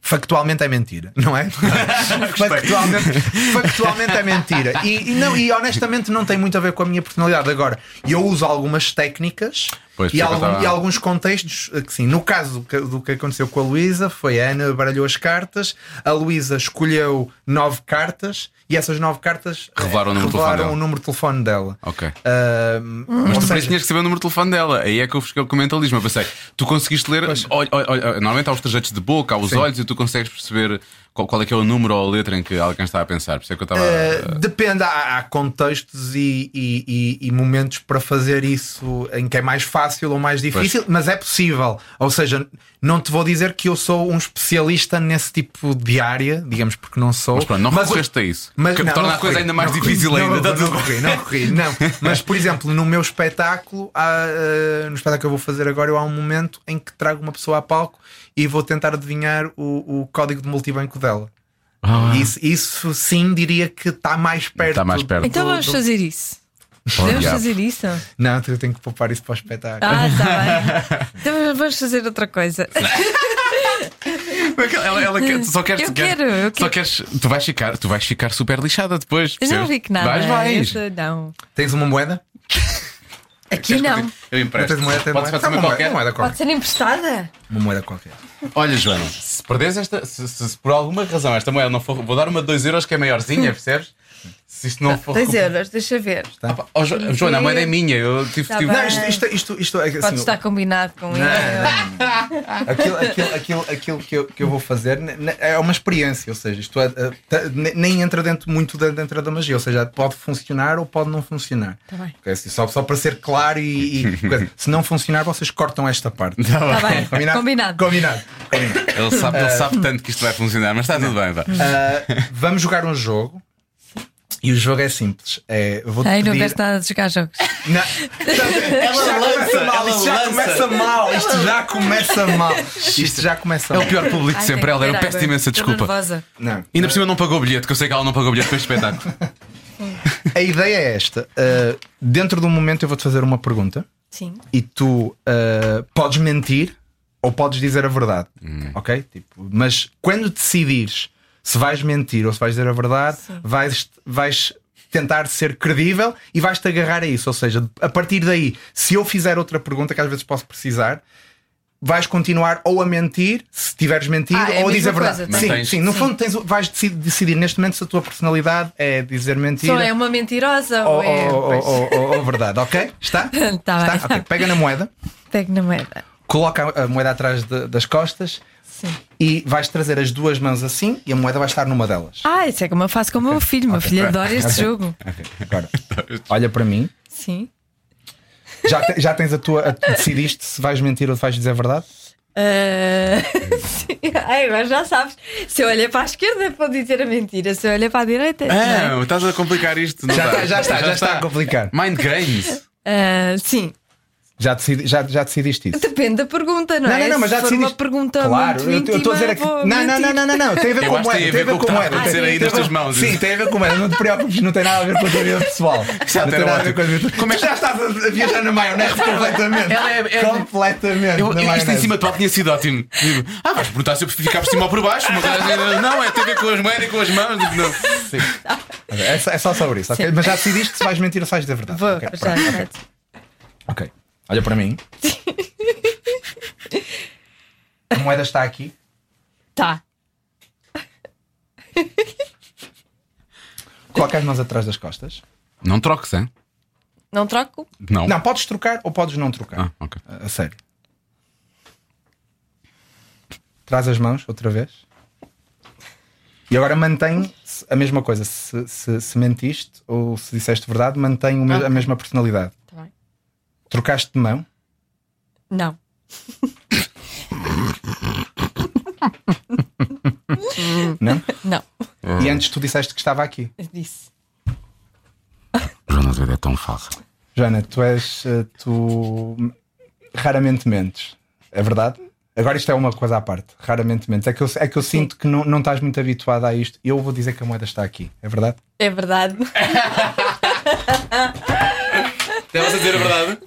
factualmente é mentira, não é? factualmente, factualmente é mentira. E, e não, e honestamente não tem muito a ver com a minha personalidade. Agora, eu uso algumas técnicas Pois, e, algum- estava- e alguns contextos eh, que sim. No caso do que, do que aconteceu com a Luísa, foi a Ana baralhou as cartas, a Luísa escolheu nove cartas e essas nove cartas Revelaram o número de telefone revelaram dela. o número de telefone dela. Ok. Ah, Mas tu seja, tinhas que saber o número de telefone dela. Aí é que eu fiquei o mentalismo. Eu pensei, tu conseguiste ler. Olha, olha, normalmente há os trajeitos de boca, há os Sim. olhos e tu consegues perceber qual, qual é que é o número ou a letra em que alguém está a pensar. Por isso é que eu estava. Uh, depende, há, há contextos e, e- e- e momentos para fazer isso em que é mais fácil ou mais difícil, mas é possível. Ou seja, não te vou dizer que eu sou um especialista nesse tipo de área, digamos, porque não sou. Mas pronto, não Mas- recorreste a isso. Mas, que não, torna não a coisa ainda mais não difícil ainda. Não, Tá não, recorri, não recorri, não. Mas, por exemplo, no meu espetáculo, há, uh, no espetáculo que eu vou fazer agora, eu há um momento em que trago uma pessoa a palco e vou tentar adivinhar o, o código de multibanco dela. Ah. Isso, isso sim diria que está mais perto. Está mais perto. Então do- vamos do- fazer isso. Podemos fazer isso? Não, eu tenho que poupar isso para o espetáculo. Ah, está bem. Então vamos fazer outra coisa. Ela, ela quer, tu só queres, Eu quer- quero, eu Só quero. queres, tu vais ficar, tu vais ficar super lixada depois. Eu não que nada. Vais, vais. Essa não. Tens uma moeda? Aqui não. Eu empresto. Moeda? Pode moeda? uma, moeda, qualquer. moeda Pode qualquer. ser emprestada? Uma moeda qualquer. Olha, Joana, se perderes esta, se, se- se por alguma razão esta moeda não for, vou dar uma de 2 euros que é maiorzinha, percebes? Se isto não for. 2 recuperado- euros, deixa ver. Ah, pá, oh, Jo- Joana, a moeda é minha. Eu tive. Tá tive-. Não, isto, isto, isto, isto é assim, Pode estar combinado com ele. aquilo, aquilo, aquilo, aquilo que, eu, que eu vou fazer é uma experiência, ou seja, isto é, tá- ne- nem entra dentro, muito dentro, da magia, ou seja, pode funcionar ou pode não funcionar. Tá bem. Assim, só, só para ser claro e, e se não funcionar, vocês cortam esta parte. Tá bem. Combinado? Combinado. Combinado. Combinado. Ele sabe, ele sabe tanto que isto vai funcionar, mas está tudo bem. Vá. Ah, vamos jogar um jogo. E o jogo é simples. É, vou-te Ai, não pedir... queres nada de jogar jogos. Não. Já lança, começa mal, ela isto já lança. começa mal, isto já começa mal. Isto já começa É mal. o pior público de sempre. Ela, beber peço imensa Estou desculpa. nervosa. Não. Ainda por cima não pagou o bilhete, que eu sei que ela não pagou o bilhete para este espetáculo. A ideia é esta. Uh, dentro de um momento eu vou-te fazer uma pergunta Sim. e tu uh, podes mentir ou podes dizer a verdade. Ok? Tipo, mas quando decidires se vais mentir ou se vais dizer a verdade, vais, vais tentar ser credível e vais-te agarrar a isso. Ou seja, a partir daí, se eu fizer outra pergunta que às vezes posso precisar. Vais continuar ou a mentir, se tiveres mentido, Ah, é ou a dizer a verdade. coisa, sim, sim, no Sim. fundo tens, vais decidir, neste momento se a tua personalidade é dizer mentira Só é uma mentirosa ou, ou é. ou- ou- ou- verdade, ok? Está? Tá bem. Está? Ok, Pega na moeda, Pego na moeda. coloca a moeda atrás de- das costas. E vais trazer as duas mãos assim e a moeda vai estar numa delas. Ah, isso é como eu faço com o meu filho. Meu filho adora este Ok. jogo. Ok, Agora, olha para mim. Sim. Já, te- já tens a tua. a- decidiste se vais mentir ou se vais dizer a verdade? Ah, sim. Ai, agora já sabes. Se eu olhar para a esquerda é para dizer a mentira. Se eu olhar para a direita. não é? Ah, estás a complicar isto. não Já está, já está, já está a complicar. Mind Games. Ah, sim. Já, decidi, já, já decidiste isso? Depende da pergunta, não, Não, é? não, não, mas já decidiste. uma pergunta claro, muito eu estou a dizer aqui. vou Não, não, não, não, não, não, tem a ver Eu com moeda. tem a ver com o que está a acontecer tem- aí tem nas a ver- tuas mãos. Sim, tem a ver com moeda. Não te preocupes, não tem nada a ver com a tua vida pessoal. Já não tem nada a ver com a vida. Como é que já estás a viajar na maionese completamente? Ela é- é- completamente. Eu, eu, isto em cima de palco tinha sido ótimo. Ah, vais perguntar se eu ficar por cima ou por baixo. Uma coisa assim, não, é tem a ver com as moedas e com as mãos. Não. É só, é só sobre isso, ok? Mas já decidiste se vais mentir ou se vais dizer a verdade. Vou, já. ok. Olha para mim. A moeda está aqui. Tá. Coloca as mãos atrás das costas. Não troques, hein? Não troco? Não. Não, podes trocar ou podes não trocar. Ah, ok. A, a sério. Traz as mãos outra vez. E agora mantém a mesma coisa. Se, se, se mentiste ou se disseste verdade, mantém o me- a mesma personalidade. Tá. Trocaste de mão. Não. Não? Não. E antes tu disseste que estava aqui. Eu disse. Joana Azevedo é tão fácil. Joana, tu és. eh, Tu raramente mentes. É verdade? Agora isto é uma coisa à parte. Raramente mentes. É que eu, é que eu sinto que não, não estás muito habituada a isto. Eu vou dizer que a moeda está aqui. É verdade? É verdade. Estavas a dizer a verdade?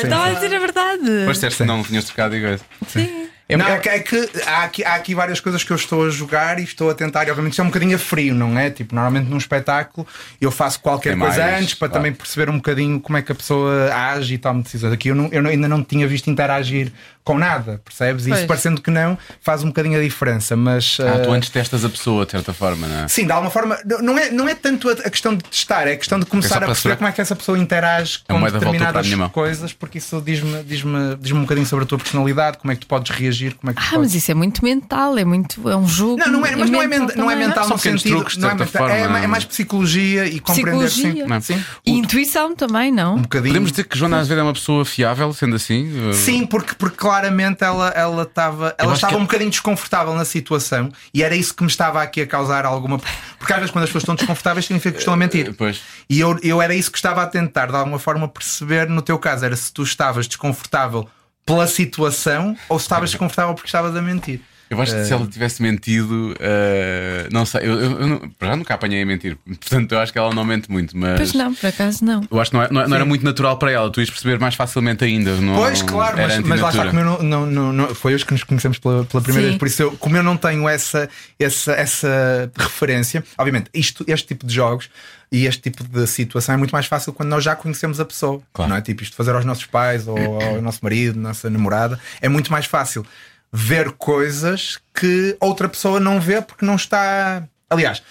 Estava a dizer a verdade. Pois disseste não tinhas trocado e coisa. Sim. não, é que, é que há, aqui, há aqui várias coisas que eu estou a jogar e estou a tentar, e obviamente isto é um bocadinho a frio, não é? Tipo, normalmente num espetáculo eu faço qualquer Tem coisa mais, antes para claro. também perceber um bocadinho como é que a pessoa age e toma decisões. Aqui eu, não- eu não- ainda não tinha visto interagir com nada, percebes? E isso Pois. parecendo que não, faz um bocadinho a diferença, mas. Ah, tu eh, antes testas a pessoa, de certa forma, não é? Sim, de alguma forma, não é, não é tanto a, questão de testar, é a questão de começar para a perceber saber- como é que essa pessoa interage A com determinadas coisas, porque isso diz-me diz diz um bocadinho sobre a tua personalidade, como é que tu podes reagir, como é que tu Ah, podes... mas isso é muito mental, é muito. É um jogo. Não, não é, mas não é, men- não é mental no sentido. truques, de não é, certa mental, é, forma. é mais psicologia e compreender sim. Não. sim, E intuição também, não? um bocadinho. Podemos dizer que Joana Azevedo é uma pessoa fiável, sendo assim? Sim, porque, porque claramente ela ela estava ela estava que- um bocadinho desconfortável na situação e era isso que me estava aqui a causar alguma. Porque às vezes quando as pessoas estão desconfortáveis significa que estão a mentir. Pois. E eu, eu era isso que estava a tentar de alguma forma perceber no teu caso. Era se tu estavas desconfortável pela situação ou se estavas desconfortável porque estavas a mentir. Eu acho que se ela tivesse mentido, eh, não sei, eu, eu, eu não- já nunca apanhei a mentir, portanto eu acho que ela não mente muito, mas Pois não, por acaso não. eu acho que não, é- não é- não era muito natural para ela, tu ias perceber mais facilmente ainda. Não, Pois, claro, mas, mas lá está, como eu não, não, não, não- foi hoje que nos conhecemos pela, pela primeira Sim. vez, por isso eu, como eu não tenho essa, essa, essa referência, obviamente, isto, este tipo de jogos e este tipo de situação é muito mais fácil quando nós já conhecemos a pessoa, Claro. não é? Tipo, isto fazer aos nossos pais ou ao nosso marido, nossa namorada, é muito mais fácil ver coisas que outra pessoa não vê porque não está. Aliás,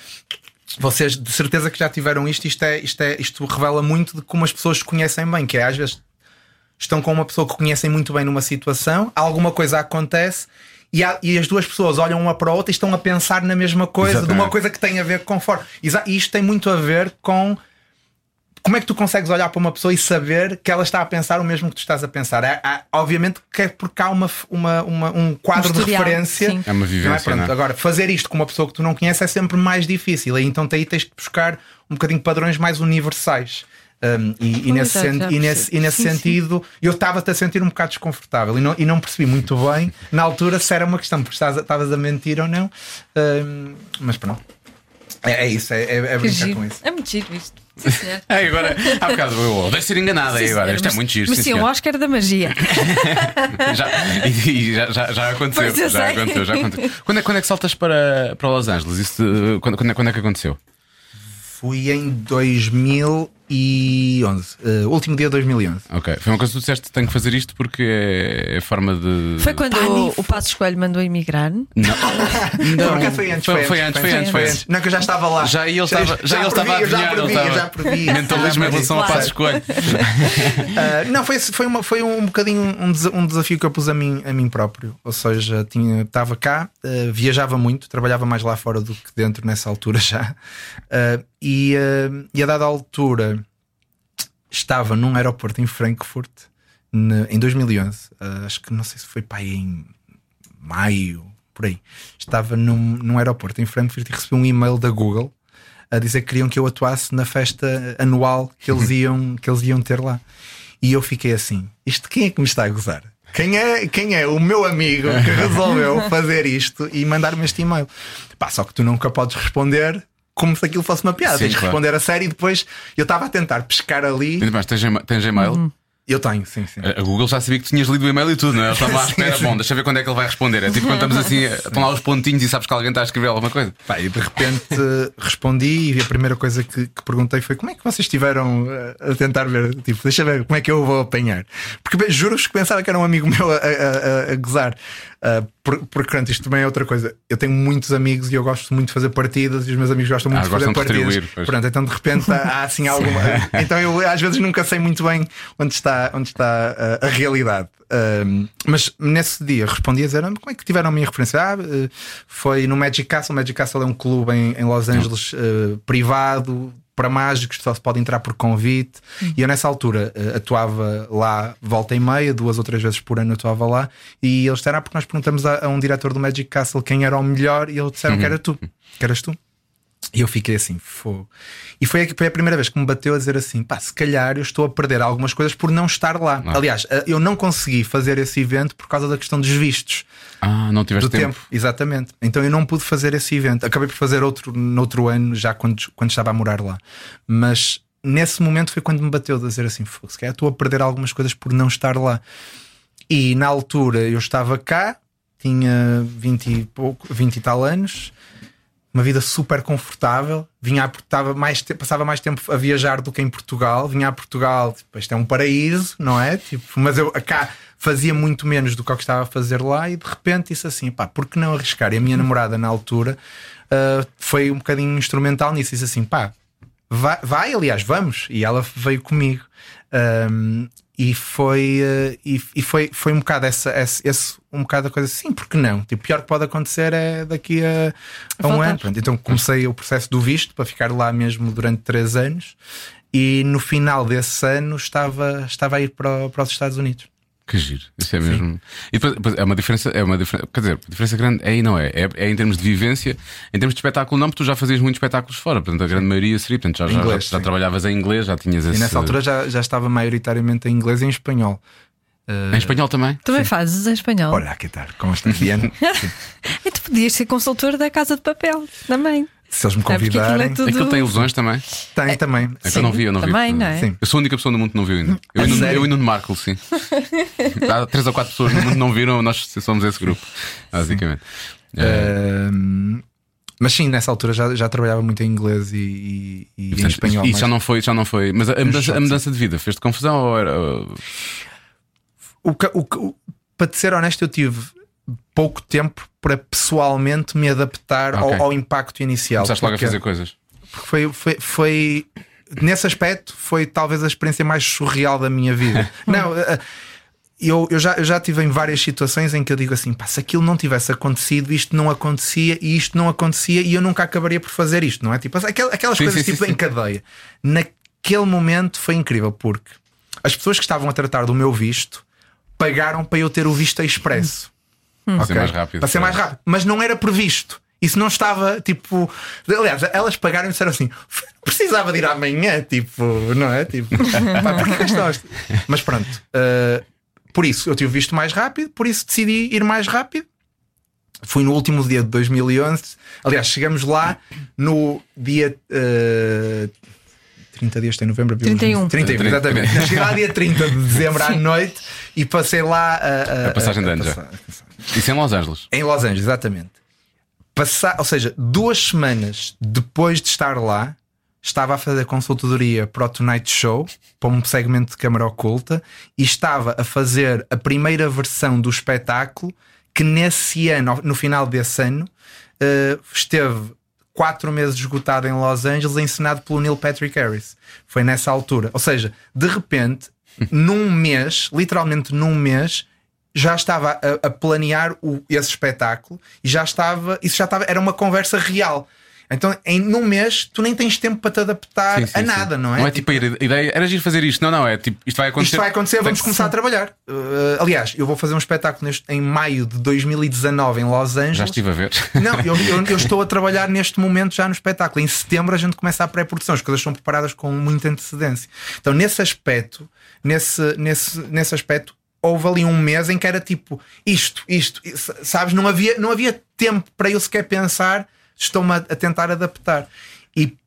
vocês de certeza que já tiveram isto, isto, é, isto, é, isto revela muito de como as pessoas se conhecem bem, que é às vezes estão com uma pessoa que conhecem muito bem numa situação, alguma coisa acontece e, há, e, as duas pessoas olham uma para a outra e estão a pensar na mesma coisa, Exatamente. de uma coisa que tem a ver com fora. E isto tem muito a ver com como é que tu consegues olhar para uma pessoa e saber que ela está a pensar o mesmo que tu estás a pensar? É, é obviamente que é porque há uma, uma, uma um quadro um de referência. Sim. É uma vivência. É? Agora, fazer isto com uma pessoa que tu não conheces é sempre mais difícil. E então aí tens de buscar um bocadinho padrões mais universais. Um, e, e, nesse, sen e, nesse, e nesse sim, sentido sim. eu estava-te a sentir um bocado desconfortável e não, e não percebi muito bem na altura se era uma questão porque estavas a mentir ou não. Um, mas pronto. É, é isso, é, é, é brincar com isso. É muito giro isto. É, agora, há bocado eu odeio ser enganada sim, agora. Isto é muito giro. Mas sim, o Oscar da magia. já, e, já, já, já, aconteceu. Já aconteceu, já aconteceu. Quando é, quando é que saltas para, para Los Angeles? Isso, quando, quando, é, quando é que aconteceu? Fui em 2000 2011. Uh, último dia de 2011. Ok. Foi uma coisa que tu disseste: tenho que fazer isto porque é, é forma de. Foi quando o, o Passo Escolho mandou emigrar? Não. não. foi antes. Foi, foi, antes, foi, antes, foi antes. Não, que eu já estava lá. Já ele estava, já, já ele estava a adivinhar. Já previ, já previ. Mentalismo em relação ao Passo Escolho. uh, não, foi, foi, uma, foi um bocadinho um, um desafio que eu pus a mim, a mim próprio. Ou seja, tinha, estava cá, uh, viajava muito, trabalhava mais lá fora do que dentro nessa altura já. Uh, e, uh, e a dada altura estava num aeroporto em Frankfurt ne, em 2011. Uh, eh, acho que não sei se foi para aí em maio, por aí. Estava num, num aeroporto em Frankfurt e recebi um e-mail da Google a dizer que queriam que eu atuasse na festa anual que eles iam, que eles iam ter lá. E eu fiquei assim: isto quem é que me está a gozar? Quem é, quem é o meu amigo que resolveu fazer isto e mandar-me este e-mail? Pá, só que tu nunca podes responder como se aquilo fosse uma piada. Sim, Tens claro. responder a sério e depois eu estava a tentar pescar ali. Mas tens, tens e-mail? Uhum. Eu tenho, sim, sim. A Google já sabia que tinhas lido o e-mail e tudo, não é? Ela estava à espera, bom, deixa ver quando é que ele vai responder. É tipo quando estamos assim, estão lá os pontinhos e sabes que alguém está a escrever alguma coisa. Pá, e de repente respondi e a primeira coisa que, que, perguntei foi como é que vocês estiveram a tentar ver? Tipo, deixa ver como é que eu vou apanhar. Porque juro-vos que pensava que era um amigo meu a, a, a, a gozar. Uh, porque, pronto, isto também é outra coisa. Eu tenho muitos amigos e eu gosto muito de fazer partidas e os meus amigos gostam muito ah, de fazer partidas. Pronto, então de repente há assim alguma. então eu às vezes nunca sei muito bem onde está, onde está uh, a realidade. Uh, mas nesse dia respondi a dizer como é que tiveram a minha referência? Ah, foi no Magic Castle. Magic Castle é um clube em, em Los Angeles privado para mágicos, só se pode entrar por convite. Uhum. E eu nessa altura uh, atuava lá volta e meia, duas ou três vezes por ano atuava lá. E eles disseram, ah, porque nós perguntamos a, a um diretor do Magic Castle quem era o melhor, e eles disseram uhum. que era tu, que eras tu. E eu fiquei assim, fogo. E foi, foi a primeira vez que me bateu a dizer assim: pá, se calhar eu estou a perder algumas coisas por não estar lá. Ah. Aliás, eh, eu não consegui fazer esse evento por causa da questão dos vistos. Ah, não tiveste do tempo. tempo. Exatamente. Então eu não pude fazer esse evento. Acabei por fazer outro no outro ano, já quando, quando estava a morar lá. Mas nesse momento foi quando me bateu a dizer assim: fogo, se calhar estou a perder algumas coisas por não estar lá. E na altura eu estava cá, tinha 20 e, pouco, 20 e tal anos uma vida super confortável. Vinha a, mais passava mais tempo a viajar do que em Portugal. Vinha a Portugal, tipo, isto é um paraíso, não é? Tipo, mas eu cá fazia muito menos do que eu que estava a fazer lá e de repente disse assim: pá, por que não arriscar? E a minha namorada na altura uh, foi um bocadinho instrumental nisso. Disse assim: pá, vai, vai, aliás, vamos. E ela veio comigo. Um, e foi, uh, e, e, foi, foi um bocado essa, esse, esse, um bocado a coisa assim, porque não? Tipo, o pior que pode acontecer é daqui a, a um ano. Pronto, então comecei o processo do visto para ficar lá mesmo durante três anos e no final desse ano estava, estava a ir para, para os Estados Unidos. Que giro, isso é mesmo. Sim. E depois, depois, é uma diferença, é uma diferença, quer dizer, diferença grande é e não é. é. é. em termos de vivência, em termos de espetáculo, não, porque tu já fazias muitos espetáculos fora, portanto a grande maioria seria, portanto já, inglês, já, já, trabalhavas em inglês, já tinhas esse. E nessa altura já, já estava maioritariamente em inglês e em espanhol. Uh... Em espanhol também? Também Sim. fazes em espanhol. Olha, que tal? Como estás bem? e tu podias ser consultor da Casa de Papel também. Se eles me convidarem. É tudo... Aquilo tem ilusões também? Tem, é, também. É que eu não vi, eu não também, vi. Não é? sim. Eu sou a única pessoa no mundo que não viu ainda. Eu, e, eu e Nuno Marco, sim. Há três ou quatro pessoas no mundo que não viram, nós somos esse grupo, basicamente. É... mas sim, nessa altura já, já trabalhava muito em inglês e, e, e Portanto, em espanhol. E já não foi, já não foi. Mas a, a, mudança, a mudança, de vida fez-te confusão ou era. O, o, o, para te ser honesto, eu tive pouco tempo para pessoalmente me adaptar okay. ao, ao, impacto inicial. Começaste logo a fazer coisas? porque foi, foi, foi nesse aspecto foi talvez a experiência mais surreal da minha vida. não, uh, eu, eu, já, eu já tive em várias situações em que eu digo assim: pá, se aquilo não tivesse acontecido, isto não acontecia e isto não acontecia e eu nunca acabaria por fazer isto, não é? Tipo, aquelas, aquelas Sim, coisas sim, tipo sim, em cadeia. Naquele momento foi incrível porque as pessoas que estavam a tratar do meu visto pagaram para eu ter o visto expresso. Para ser Ok? mais rápido. Para ser mais rápido. Mas não era previsto. Isso não estava tipo. Aliás, elas pagaram e disseram assim: precisava de ir amanhã, tipo, não é? Tipo, pá, porquê que estão a- Mas pronto. uh, por isso eu tive visto mais rápido, por isso decidi ir mais rápido. Fui no último dia de 2011. Aliás, chegamos lá no dia. Uh, 30 dias tem novembro, abril, 31. junho. 31, 30. exatamente. Cheguei lá dia 30 de dezembro à noite e passei lá a, A passagem de ano já. passar- Isso em Los Angeles. em Los Angeles, exatamente. Passar, ou seja, duas semanas depois de estar lá, estava a fazer consultoria para o Tonight Show, para um segmento de câmara oculta, e estava a fazer a primeira versão do espetáculo que nesse ano, no final desse ano, eh, esteve quatro meses esgotado em Los Angeles, ensinado pelo Neil Patrick Harris. Foi nessa altura. Ou seja, de repente, num mês, literalmente num mês, já estava a, a planear o- esse espetáculo e já estava, isso já estava, era uma conversa real. Então, em num mês, tu nem tens tempo para te adaptar Sim, sim, a sim. nada, não é? Não é tipo a ideia, era ir fazer isto. Não, não, é tipo, isto vai acontecer. Isto vai acontecer, vamos começar a trabalhar. Uh, aliás, eu vou fazer um espetáculo neste- em maio de 2019 em Los Angeles. Já estive a ver. Não, eu, eu- eu estou a trabalhar neste momento já no espetáculo. Em setembro a gente começa a pré-produção, as coisas são preparadas com muita antecedência. Então, nesse aspecto, nesse, nesse, nesse aspecto, houve ali um mês em que era tipo isto, isto, sabes? Não havia, não havia tempo para eu sequer pensar, estou-me a, a tentar adaptar. E,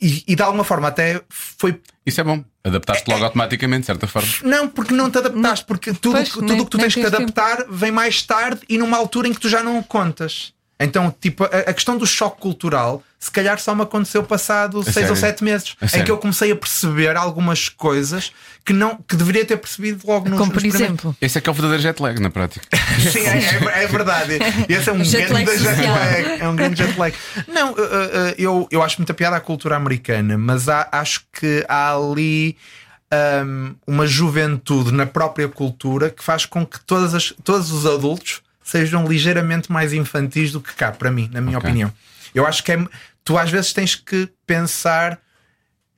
e, e de alguma forma até foi Isso é bom. Adaptaste logo automaticamente, de certa forma. não, porque não te adaptaste, porque tudo o que tu nem tens que tens tempo. adaptar vem mais tarde e numa altura em que tu já não o contas. Então, tipo, a, a questão do choque cultural, se calhar só me aconteceu passado seis sério? ou sete meses, A em sério? que eu comecei a perceber algumas coisas que não que deveria ter percebido logo nos Como por nos exemplo. Esse é que é o verdadeiro jet lag na prática. Sim, é, é- é verdade. Esse é um Jet lag grande jet social. lag. É um grande jet lag. Não, uh, uh, uh, eu, eu acho muita piada à cultura americana, mas há- acho que há ali um, uma juventude na própria cultura que faz com que todas as, todos os adultos sejam ligeiramente mais infantis do que cá, para mim, na minha Ok. opinião. Eu acho que é, tu às vezes tens que pensar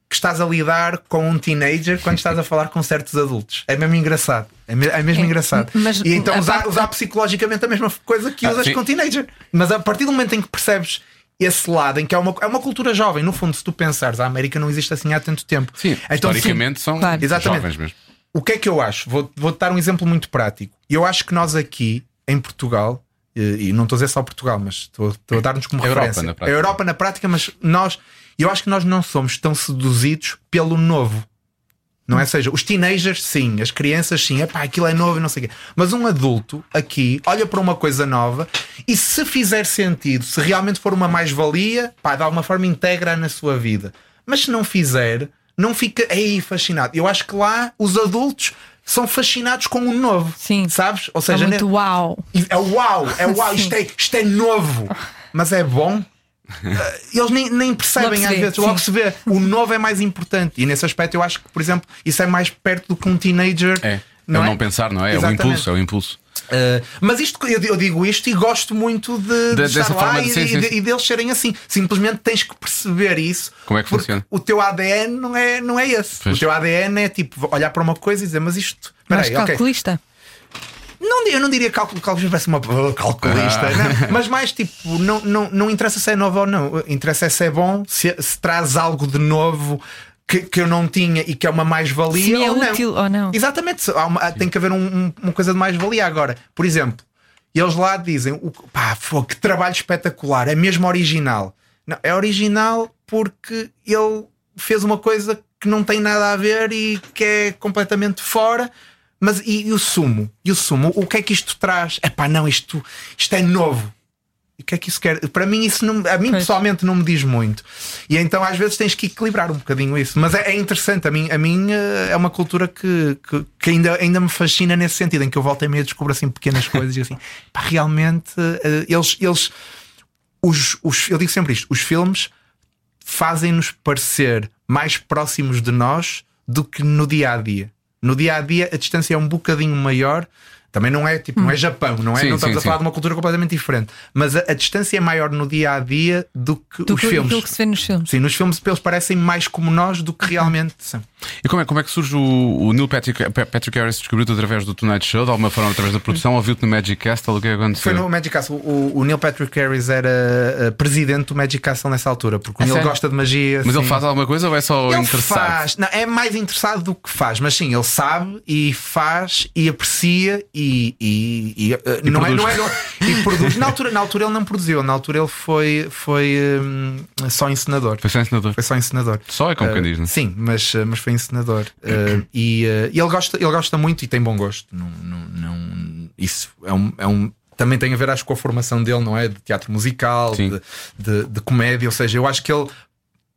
que estás a lidar com um teenager quando estás a falar com certos adultos. É mesmo engraçado. É, me- é mesmo É, engraçado. mas e então usar, parte- usar psicologicamente a mesma coisa que Ah, usas sim. com teenager. Mas a partir do momento em que percebes esse lado, em que é uma, é uma cultura jovem, no fundo, se tu pensares, a América não existe assim há tanto tempo. Sim, Então, historicamente são Claro. Exatamente. jovens mesmo. o que é que eu acho? Vou, vou dar um exemplo muito prático. Eu acho que nós aqui, em Portugal, e e não estou a dizer só Portugal, mas estou, estou a dar-nos como A Europa, referência. na prática. a Europa na prática, mas nós, eu acho que nós não somos tão seduzidos pelo novo. Não é? Ou seja, os teenagers, sim, as crianças, sim, epá, aquilo é novo e não sei o quê. Mas um adulto aqui olha para uma coisa nova e se fizer sentido, se realmente for uma mais-valia, pá, de alguma forma integra na sua vida. Mas se não fizer, não fica aí fascinado. Eu acho que lá os adultos são fascinados com o novo. Sim. Sabes? Ou É seja, muito uau. é uau, é uau, isto é, isto é novo, mas é bom. Eles nem, nem percebem às vê, vezes, sim. logo se vê. O novo é mais importante. E nesse aspecto eu acho que, por exemplo, isso é mais perto do que um teenager. É. Não é o é? não pensar, não é? É o Exatamente. impulso, é o impulso. Uh, mas isto eu, eu digo isto e gosto muito de, de De- estar lá de- e, sim, e sim, e deles serem assim. Simplesmente tens que perceber isso. Como é que funciona? O teu ADN não é, não é esse. Pois. O teu ADN é tipo olhar para uma coisa e dizer, mas isto. Peraí, ok. calculista. Não, eu não diria cálculo, cálculo parece uma calculista, não. mas mais tipo, não, não, não interessa se é novo ou não, interessa é se é bom, se, se traz algo de novo que, que eu não tinha e que é uma mais-valia Se é ou não. útil ou não. Exatamente, uma- tem que haver um- um- uma coisa de mais-valia agora. Por exemplo, eles lá dizem: o, pá, fô, que trabalho espetacular, é mesmo original. Não, é original porque ele fez uma coisa que não tem nada a ver e que é completamente fora. Mas e, e o sumo? E o sumo? O que é que isto traz? É pá, não, isto, isto é novo. E o que é que isso quer? Para mim, isso não, a mim Pois. pessoalmente não me diz muito. E então às vezes tens que equilibrar um bocadinho isso. Mas é, é interessante, a mim, a mim eh, é uma cultura que, que, que ainda, ainda me fascina nesse sentido, em que eu volto a meio descubro assim pequenas coisas e assim, pá, realmente eh, eles, eles os, os, eu digo sempre isto: os filmes fazem-nos parecer mais próximos de nós do que no dia a dia. No dia a dia a distância é um bocadinho maior. Também não é tipo, não é Japão, não é? Sim, não estamos sim, a falar sim. de uma cultura completamente diferente. Mas a, a distância é maior no dia a dia do que Do os que filmes. aquilo que se vê nos filmes. Sim, nos filmes eles parecem mais como nós do que realmente são. E como é, como é que surge o, o Neil Patrick, Patrick Harris descobriu-te através do Tonight Show, de alguma forma através da produção, ouviu-te no Magic Castle, o que é que aconteceu? Foi no Magic Castle. O, o Neil Patrick Harris era uh, presidente do Magic Castle nessa altura, porque o É Neil sério? gosta de magia. Mas ele sim. faz alguma coisa ou é só Ele interessado? faz, não, é mais interessado do que faz, mas sim, ele sabe e faz e aprecia e, e, e, uh, não, é, produz. não é e produz. Na altura, na altura ele não produziu, na altura ele foi, foi hum, só encenador. Foi só ensinador. Foi só encenador. Só é como quem Uh, diz, não é? Sim, mas, uh, mas foi encenador. Uh, e uh, e ele, gosta, ele gosta muito e tem bom gosto. Não, não, não- isso é um, é um. Também tem a ver, acho, com a formação dele, não é? De teatro musical, de, de, de comédia. Ou seja, eu acho que ele,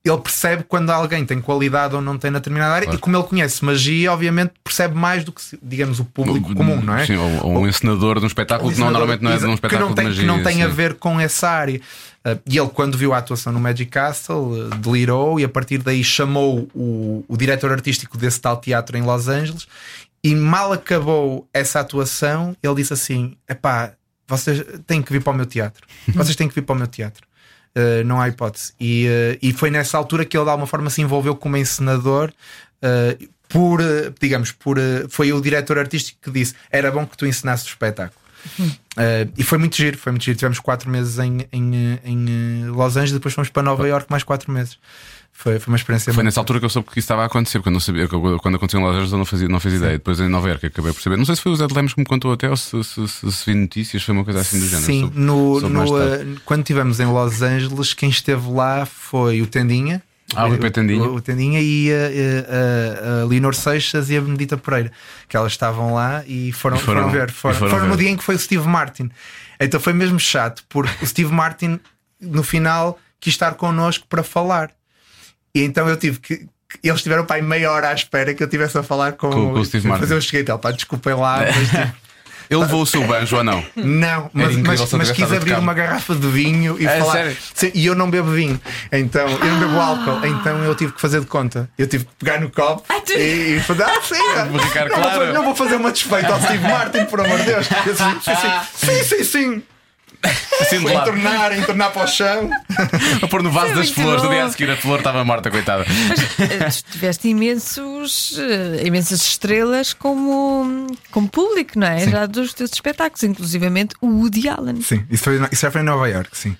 ele percebe quando alguém tem qualidade ou não tem na determinada área. Claro. E como ele conhece magia, obviamente percebe mais do que, digamos, o público comum, não é? Sim, ou, ou um encenador de um espetáculo que não, normalmente não é de um espetáculo que não tem, de magia. que não tem a sim. ver com essa área. Uh, e ele, quando viu a atuação no Magic Castle, uh, delirou e a partir daí chamou o, o diretor artístico desse tal teatro em Los Angeles. E mal acabou essa atuação, ele disse assim: Epá, vocês têm que vir para o meu teatro. Vocês têm que vir para o meu teatro. Uh, não há hipótese. E, uh, e foi nessa altura que ele, de alguma forma, se envolveu como encenador. uh, por, digamos, por, foi o diretor artístico que disse: Era bom que tu ensinasses o espetáculo. Uh, e foi muito giro, foi muito giro. Tivemos quatro meses em, em, em Los Angeles, depois fomos para Nova York mais quatro meses. Foi, foi uma experiência Foi muito- nessa altura que eu soube que isso estava a acontecer, porque eu não sabia, quando aconteceu em Los Angeles eu não fazia, não fazia ideia. Depois em Nova Iorque acabei por saber. Não sei se foi o Zé de Lemos que me contou até ou se, se, se, se vi notícias, foi uma coisa assim do género. Sim, no, soube no, uh, quando estivemos em Los Angeles, quem esteve lá foi o Tendinha. Ah, o Pepe Tendinha. O, o Tendinha e a, a, a Leonor Seixas e a Benedita Pereira, que elas estavam lá e foram, E foram- foram ver. Foram, foram foram no ver. dia em que foi o Steve Martin. Então foi mesmo chato, porque o Steve Martin, no final, quis estar connosco para falar. E então eu tive que. Eles tiveram aí meia hora à espera que eu estivesse a falar com, Com- com o Steve Martin. Mas eu cheguei e tal, pá, desculpem lá, mas tipo, Ele levou o seu banjo ou não? não, mas, mas, mas quis abrir tocar. uma garrafa de vinho e É, falar. sério? Sim, e eu não bebo vinho, então eu não bebo álcool, então eu tive que fazer de conta. Eu tive que pegar no copo Ah, tu- e, e fazer. Ah, sim, Vou ficar não, vou, claro. fa- não vou fazer uma desfeita ao Steve Martin, por amor de Deus. Eu sim, sim, sim, sim. Assim lado. entornar, entornar para o chão. A pôr no vaso Foi das flores. No bom. dia a seguir a flor estava morta, coitada. Mas eh, tiveste imensos, eh, imensas estrelas como, como público, não é? Já dos teus espetáculos, inclusivamente o Woody Allen. Sim, isso, foi, isso já foi em Nova York, sim.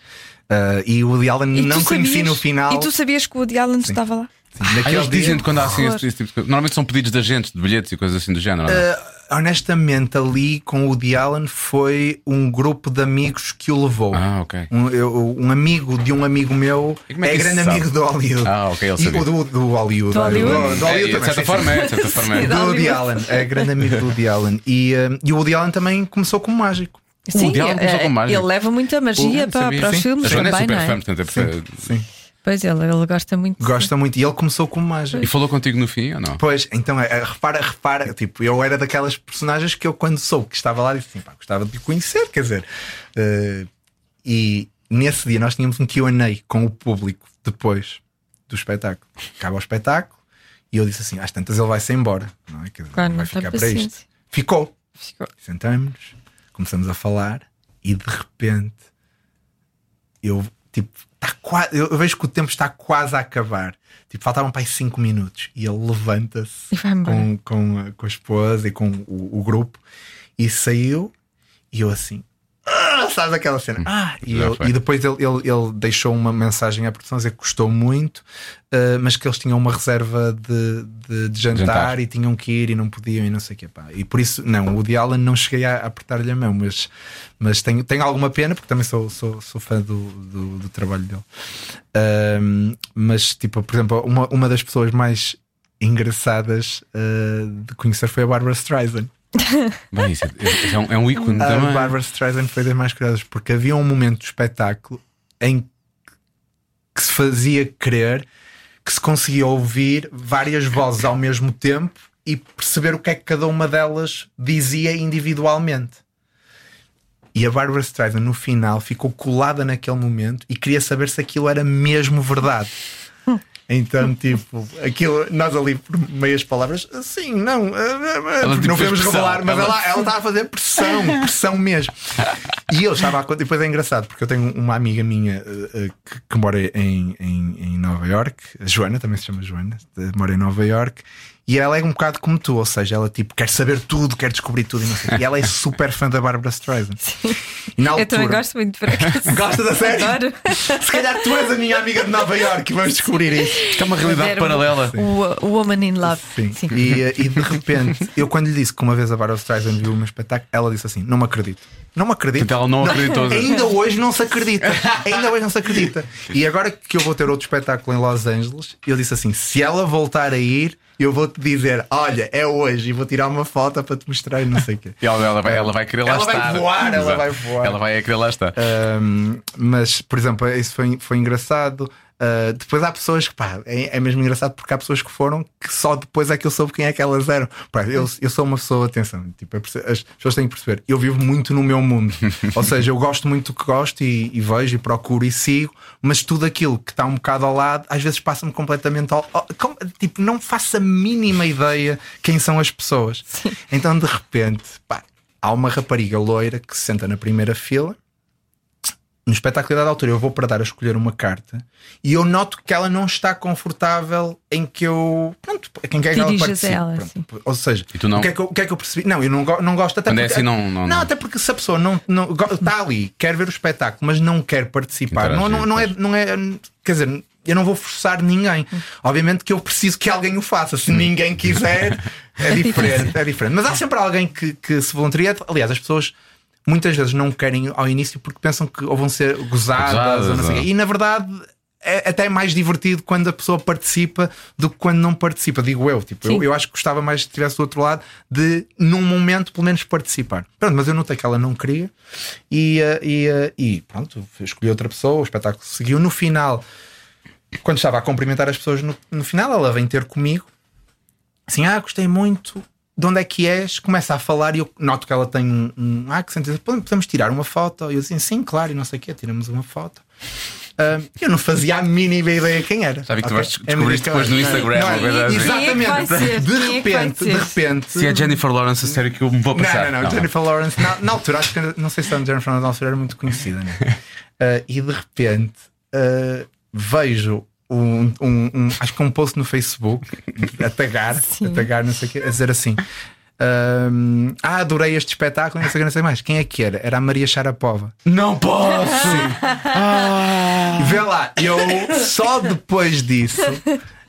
Ah, e o Woody Allen E não conheci sabias- no final. E tu sabias que o Woody Allen estava lá? Sim, Ah, eles dia- dizem quando há assim esse, esse tipo de coisa. Normalmente são pedidos de agentes, de bilhetes e coisas assim do género. não é? Uh, honestamente, ali com o Woody Allen foi um grupo de amigos que o levou. Ah, ok. Um, eu- um amigo de um amigo meu E como é é, grande sabe? amigo do Hollywood. Ah, ok, ele E sabia. o do, do Hollywood. Do Hollywood? Do, do É, Hollywood de também, certa sim, forma sim. é, de certa forma é. Sim, Do Woody. Allen, é grande amigo do Woody Allen. E, uh, e o Woody Allen também começou como mágico. O Woody Allen começou eh, com mágica. ele leva muita magia Sim, para, para os Sim. filmes A Joana é também, super não é? fã, portanto é Sim, perfeito. sim. Pois ele, ele gosta muito. Gosta muito. E ele começou como mágico. E falou contigo no fim ou não? Pois, então, é, é, repara, repara, tipo, eu era daquelas personagens que eu, quando soube que estava lá, disse assim, pá, gostava de o conhecer, quer dizer. eh, e nesse dia nós tínhamos um QA com o público depois do espetáculo. Acaba o espetáculo e eu disse assim: às tantas ele vai-se embora, não é? Quer dizer, Claro, vai não tem ficar para isto. Ficou. Ficou- Sentamos-nos, começamos a falar e de repente eu tipo, tá quase, eu eu vejo que o tempo está quase a acabar. Tipo, faltavam para aí 5 minutos e ele levanta-se com, com, a- com a esposa e com o, o grupo e saiu e eu assim. "Ah", sabes aquela cena? Ah, e, ele- e depois ele, ele, ele deixou uma mensagem à produção a dizer que gostou muito, ah, mas que eles tinham uma reserva de, de, de jantar, Jantar. e tinham que ir e não podiam e não sei o que. E por isso, não, o Woody Allen não cheguei a, apertar-lhe a mão, mas, mas tenho, tenho alguma pena porque também sou, sou, sou fã do, do, do trabalho dele. Ahm, mas, tipo, por exemplo, uma, uma das pessoas mais engraçadas ah, de conhecer foi a Barbara Streisand. Bem, isso é, isso é um, é um ícone A também. Barbara Streisand foi das mais curiosas porque havia um momento do espetáculo em que se fazia crer que se conseguia ouvir várias vozes ao mesmo tempo e perceber o que é que cada uma delas dizia individualmente. E a Barbara Streisand no final ficou colada naquele momento e queria saber se aquilo era mesmo verdade. Então, tipo, aquilo, nós ali por meias palavras, sim, não, eh, eh, Ela, tipo, não podemos revelar, mas Ela- ela, ela estava a fazer pressão, pressão mesmo. E eu estava a contar, depois é engraçado, porque eu tenho uma amiga minha eh, eh, que, que mora em, em, em Nova York, a Joana, também se chama Joana, eh, mora em Nova York. E ela é um bocado como tu, ou seja, ela tipo quer saber tudo, quer descobrir tudo e não sei. E ela é super fã da Barbara Streisand. E na Eu também altura- gosto muito por acaso. Gosta da série? Adoro. Se calhar tu és a minha amiga de Nova York e vamos descobrir isso. Isto é uma realidade paralela. O, o Woman in Love. Sim. E, eh, e de repente, eu quando lhe disse que uma vez a Barbara Streisand viu o meu espetáculo, ela disse assim: Não me acredito. Não me acredito. Portanto, ela não acreditou. Ainda hoje não se acredita. Ainda hoje não se acredita. E agora que eu vou ter outro espetáculo em Los Angeles, eu disse assim: se ela voltar a ir, eu vou-te dizer: olha, é hoje, e vou tirar uma foto para te mostrar e não sei o quê. E ela, ela vai, ela vai querer lá Ela vai estar. voar, ela vai voar. Ela vai querer lá estar. Um, mas, por exemplo, isso foi, foi engraçado. Uh, depois há pessoas que, pá, é, é mesmo engraçado porque há pessoas que foram que só depois é que eu soube quem é que elas eram. Pá, eu, eu sou uma pessoa, atenção, tipo, as pessoas têm que perceber, eu vivo muito no meu mundo. Ou seja, eu gosto muito do que gosto e, e vejo e procuro e sigo, mas tudo aquilo que está um bocado ao lado, às vezes passa-me completamente ao. ao- com- tipo, não faço a mínima ideia quem são as pessoas. Então, de repente, pá, há uma rapariga loira que se senta na primeira fila no espetáculo da altura eu vou para dar a escolher uma carta e eu noto que ela não está confortável em que eu pronto, em que é que ela participe. ela. Ou seja, E tu não? O, que é que eu, o que é que eu percebi? Não, eu não, go- não gosto até é porque, assim, não- não- não. até porque se a pessoa não, não está ali, quer ver o espetáculo, mas não quer participar, não, não, não é, não é quer dizer, eu não vou forçar ninguém. Obviamente que eu preciso que alguém o faça. Se ninguém quiser, é diferente, é diferente. Mas há sempre alguém que, que se voluntaria. Aliás, as pessoas muitas vezes não querem ao início porque pensam que ou vão ser gozadas, Gozadas, ou não sei o quê. ou- E na verdade é até mais divertido quando a pessoa participa do que quando não participa, digo eu. Tipo, eu, eu acho que gostava mais se estivesse do outro lado de, num momento, pelo menos participar. Pronto, mas eu notei que ela não queria e, eh, e, eh, e pronto, escolhi outra pessoa, o espetáculo seguiu. No final, quando estava a cumprimentar as pessoas, no, no final, ela vem ter comigo assim: Ah, gostei muito. De onde é que és? Começa a falar e eu noto que ela tem um. um ah, que. Podemos tirar uma foto? E eu assim, sim, claro, e não sei o quê, tiramos uma foto. Ah, eu não fazia a mínima ideia quem era. Vi que tu Ok? vais- É descobriste muito depois no. Instagram, Não, assim. Exatamente. Quem é? De Quem é vai repente, de repente. Se é Jennifer Lawrence, a sério que eu me vou passar. Não, não, não, Jennifer Lawrence, na, na altura, acho que não sei se a Jennifer Lawrence na altura era muito conhecida, né? Uh, e de repente uh, vejo um, um- um- acho que um post no Facebook a tagar, a tagar, não sei o quê, a dizer assim. um, ah, adorei este espetáculo, não sei o que, não sei mais. Quem é que era? Era a Maria Sharapova. Não posso! E Vê lá, eu só depois disso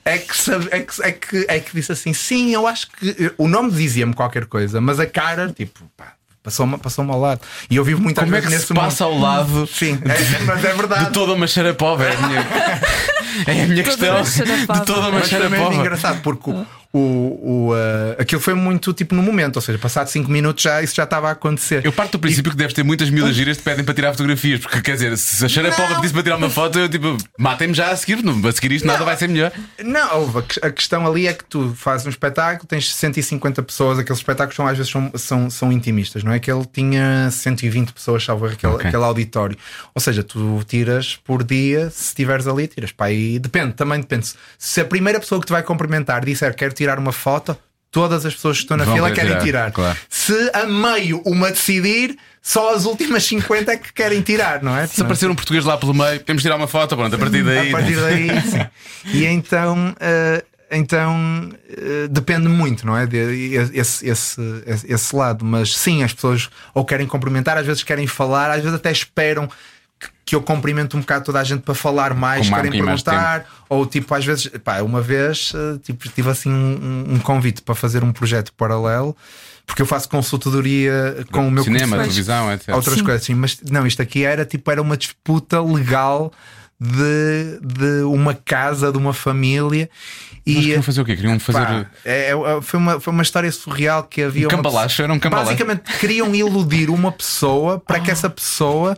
é que, sabe- é que, é que, é que disse assim: sim, eu acho que o nome dizia-me qualquer coisa, mas a cara, tipo, pá, passou-me passou ao lado. E eu vivo muito Como é que se passa ao lado Sim, é, mas é verdade. de toda uma xarapova? É é a minha questão. xarapova. De toda uma Mas também é xarapova. engraçado porque o, o, o, uh, aquilo foi muito tipo no momento, ou seja, passado 5 minutos já isso já estava a acontecer. Eu parto do princípio que deves ter muitas miúdas giras que te pedem para tirar fotografias, porque quer dizer, se a xarapova Não. pedisse para tirar uma foto, eu tipo, matem-me já a seguir, não, a seguir isto nada vai ser melhor. Não, a que- a questão ali é que tu fazes um espetáculo, tens 150 pessoas, aqueles espetáculos são, às vezes são, são, são intimistas, não é? Que ele tinha 120 pessoas, salvo aquele, Ok. aquele auditório. Ou seja, tu tiras por dia, se estiveres ali, tiras para aí. Depende, também depende. Se a primeira pessoa que te vai cumprimentar disser quero tirar uma foto, todas as pessoas que estão na Vão fila querem tirar, tirar. claro. Se a meio uma decidir, só as últimas 50 é que querem tirar, não é? Se aparecer um português lá pelo meio, temos de tirar uma foto, pronto, a partir daí. A partir daí, sim. E então, eh, então eh, depende muito, não é? De, esse, esse, esse lado. Mas sim, as pessoas ou querem cumprimentar, às vezes querem falar, às vezes até esperam que, eu cumprimente um bocado toda a gente para falar mais, Com querem perguntar. Ou tipo, às vezes, pá, uma vez eh, tipo, tive assim um, um convite para fazer um projeto paralelo. Porque eu faço consultadoria com o meu Cinema, televisão, etc. outras Sim. coisas assim, mas não, isto aqui era tipo era uma disputa legal de, de uma casa, de uma família Mas e queriam fazer o quê? Queriam fazer. pá, é- é- foi, uma, foi uma história surreal que havia Um uma cambalacho, pessoa- era um cambalacho. basicamente queriam iludir uma pessoa para que essa pessoa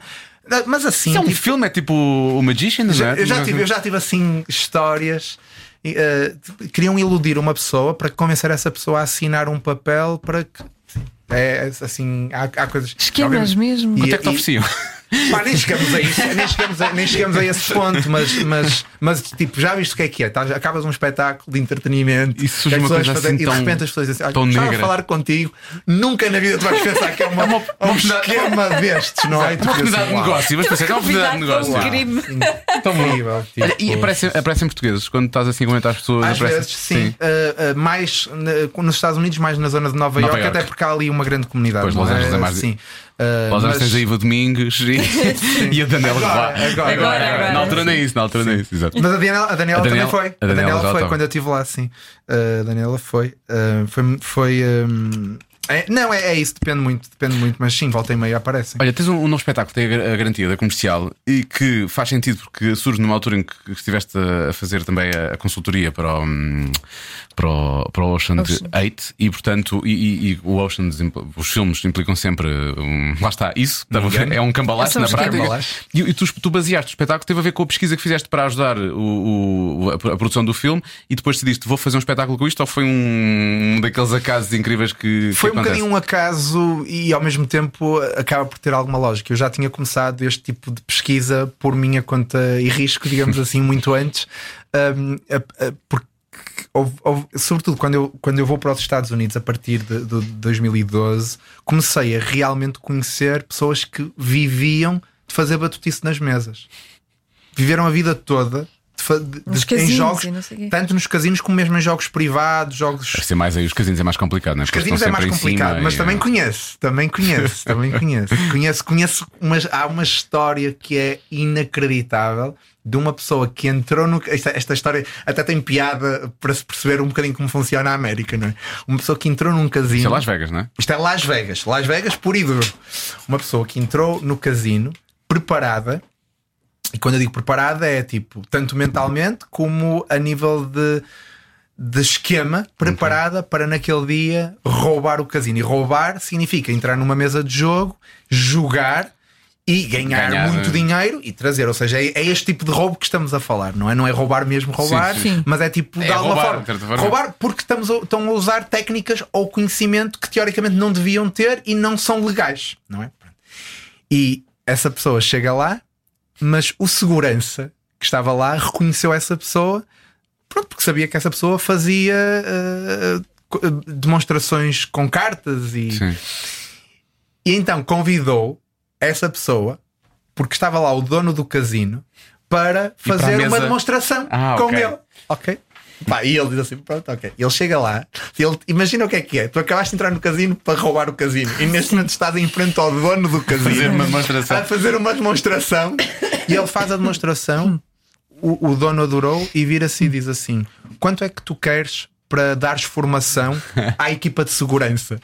mas assim Isso é um tipo, filme, é tipo o Magician, não é? eu, já tive, eu já tive assim histórias. eh, queriam iludir uma pessoa para convencer essa pessoa a assinar um papel para que. É assim, há, há coisas. Esquemas mesmo. E- Quanto é que te ofereciam? Pá, nem chegamos a isso, nem chegamos a, nem chegamos a esse ponto, mas, mas, mas tipo, já viste o que é que é? Estás- acabas um espetáculo de entretenimento E surge uma coisa assim e de repente as pessoas dizem assim: tão "Olha, gostava de negra." falar contigo, nunca na vida tu vais pensar que é uma, um oportunidade- esquema destes, não é? E tu Uma pensas, oportunidade de "Uau, negócio, mas pensei, é uma oportunidade de negócio. um. Tão. Incrível, tipo, Olha, e aparecem, aparecem portugueses quando estás assim a comentar as pessoas. Às aparecem- vezes, sim. Uh, uh, mais na- nos Estados Unidos, mais na zona de Nova, Nova Iorque, Iorque. até porque há ali uma grande comunidade. Pois, Los Angeles é mais- Sim. Uh, Los Angeles mas- tens a Iva Domingos e, e a Daniela Agora, Roy. agora, agora, agora. Na altura nem isso, na altura nem isso, exato. Mas a Daniela, a Daniela A Daniela- também foi. a Daniela já foi estava. quando eu estive lá, sim. Uh, a Daniela foi. Uh, foi. foi um, é- não, é, é isso, depende muito, depende muito, mas sim, volta e meia aparecem. Olha, tens um, um novo espetáculo que tem a a garantia da comercial e que faz sentido porque surge numa altura em que estiveste a fazer também a, a consultoria para o, hum, para o, para o Ocean, Ocean. 8 e, portanto, e, e- e o Ocean, os filmes implicam sempre. um, lá está, isso ver, é um cambalacho na um prática. E, e tu, tu baseaste o espetáculo, teve a ver com a pesquisa que fizeste para ajudar o, o- a, a produção do filme e depois decidiste, vou fazer um espetáculo com isto ou foi um, um daqueles acasos incríveis que. que Foi um acontece? bocadinho um acaso e ao mesmo tempo acaba por ter alguma lógica. Eu já tinha começado este tipo de pesquisa por minha conta e risco, digamos assim, muito antes, um, a- a- porque houve- houve- sobretudo quando eu, quando eu vou para os Estados Unidos a partir de, de 2012, comecei a realmente conhecer pessoas que viviam de fazer batutice nas mesas. Viveram a vida toda de de- Nos de- em casinos jogos, tanto nos casinos como mesmo em jogos privados, jogos Deve ser mais aí, os casinos é mais complicado, não é? os casinos é mais complicado, mas e- também conheço, também conheço, também conheço. Conheço, conheço umas, há uma história que é inacreditável de uma pessoa que entrou no. Esta, esta história até tem piada para se perceber um bocadinho como funciona a América, não é? Uma pessoa que entrou num casino. Isso é Las Vegas, não é? Isto é Las Vegas, Las Vegas e duro. Uma pessoa que entrou no casino preparada, e quando eu digo preparada é tipo, tanto mentalmente como a nível de, de esquema, preparada para naquele dia roubar o casino. E roubar significa entrar numa mesa de jogo, jogar. E ganhar, Ganhar, muito eh, dinheiro e trazer, ou seja, é, é este tipo de roubo que estamos a falar, não é? Não é roubar mesmo roubar, Sim, sim. mas é tipo É de alguma roubar, forma. Roubar porque estamos a, estão a usar técnicas ou conhecimento que teoricamente não deviam ter e não são legais, não é? E essa pessoa chega lá, mas o segurança que estava lá reconheceu essa pessoa, pronto, porque sabia que essa pessoa fazia eh, demonstrações com cartas e, Sim. e então convidou essa pessoa, porque estava lá o dono do casino, para para fazer uma mesa. demonstração Ah, com ok. ele. Ok? Pá, e ele diz assim: pronto, ok. Ele chega lá, ele, imagina o que é que é. Tu acabaste de entrar no casino para roubar o casino e neste momento estás em frente ao dono do casino Fazer uma a fazer uma demonstração e ele faz a demonstração. O, o dono adorou e vira-se e diz assim: Quanto é que tu queres para dares formação à equipa de segurança?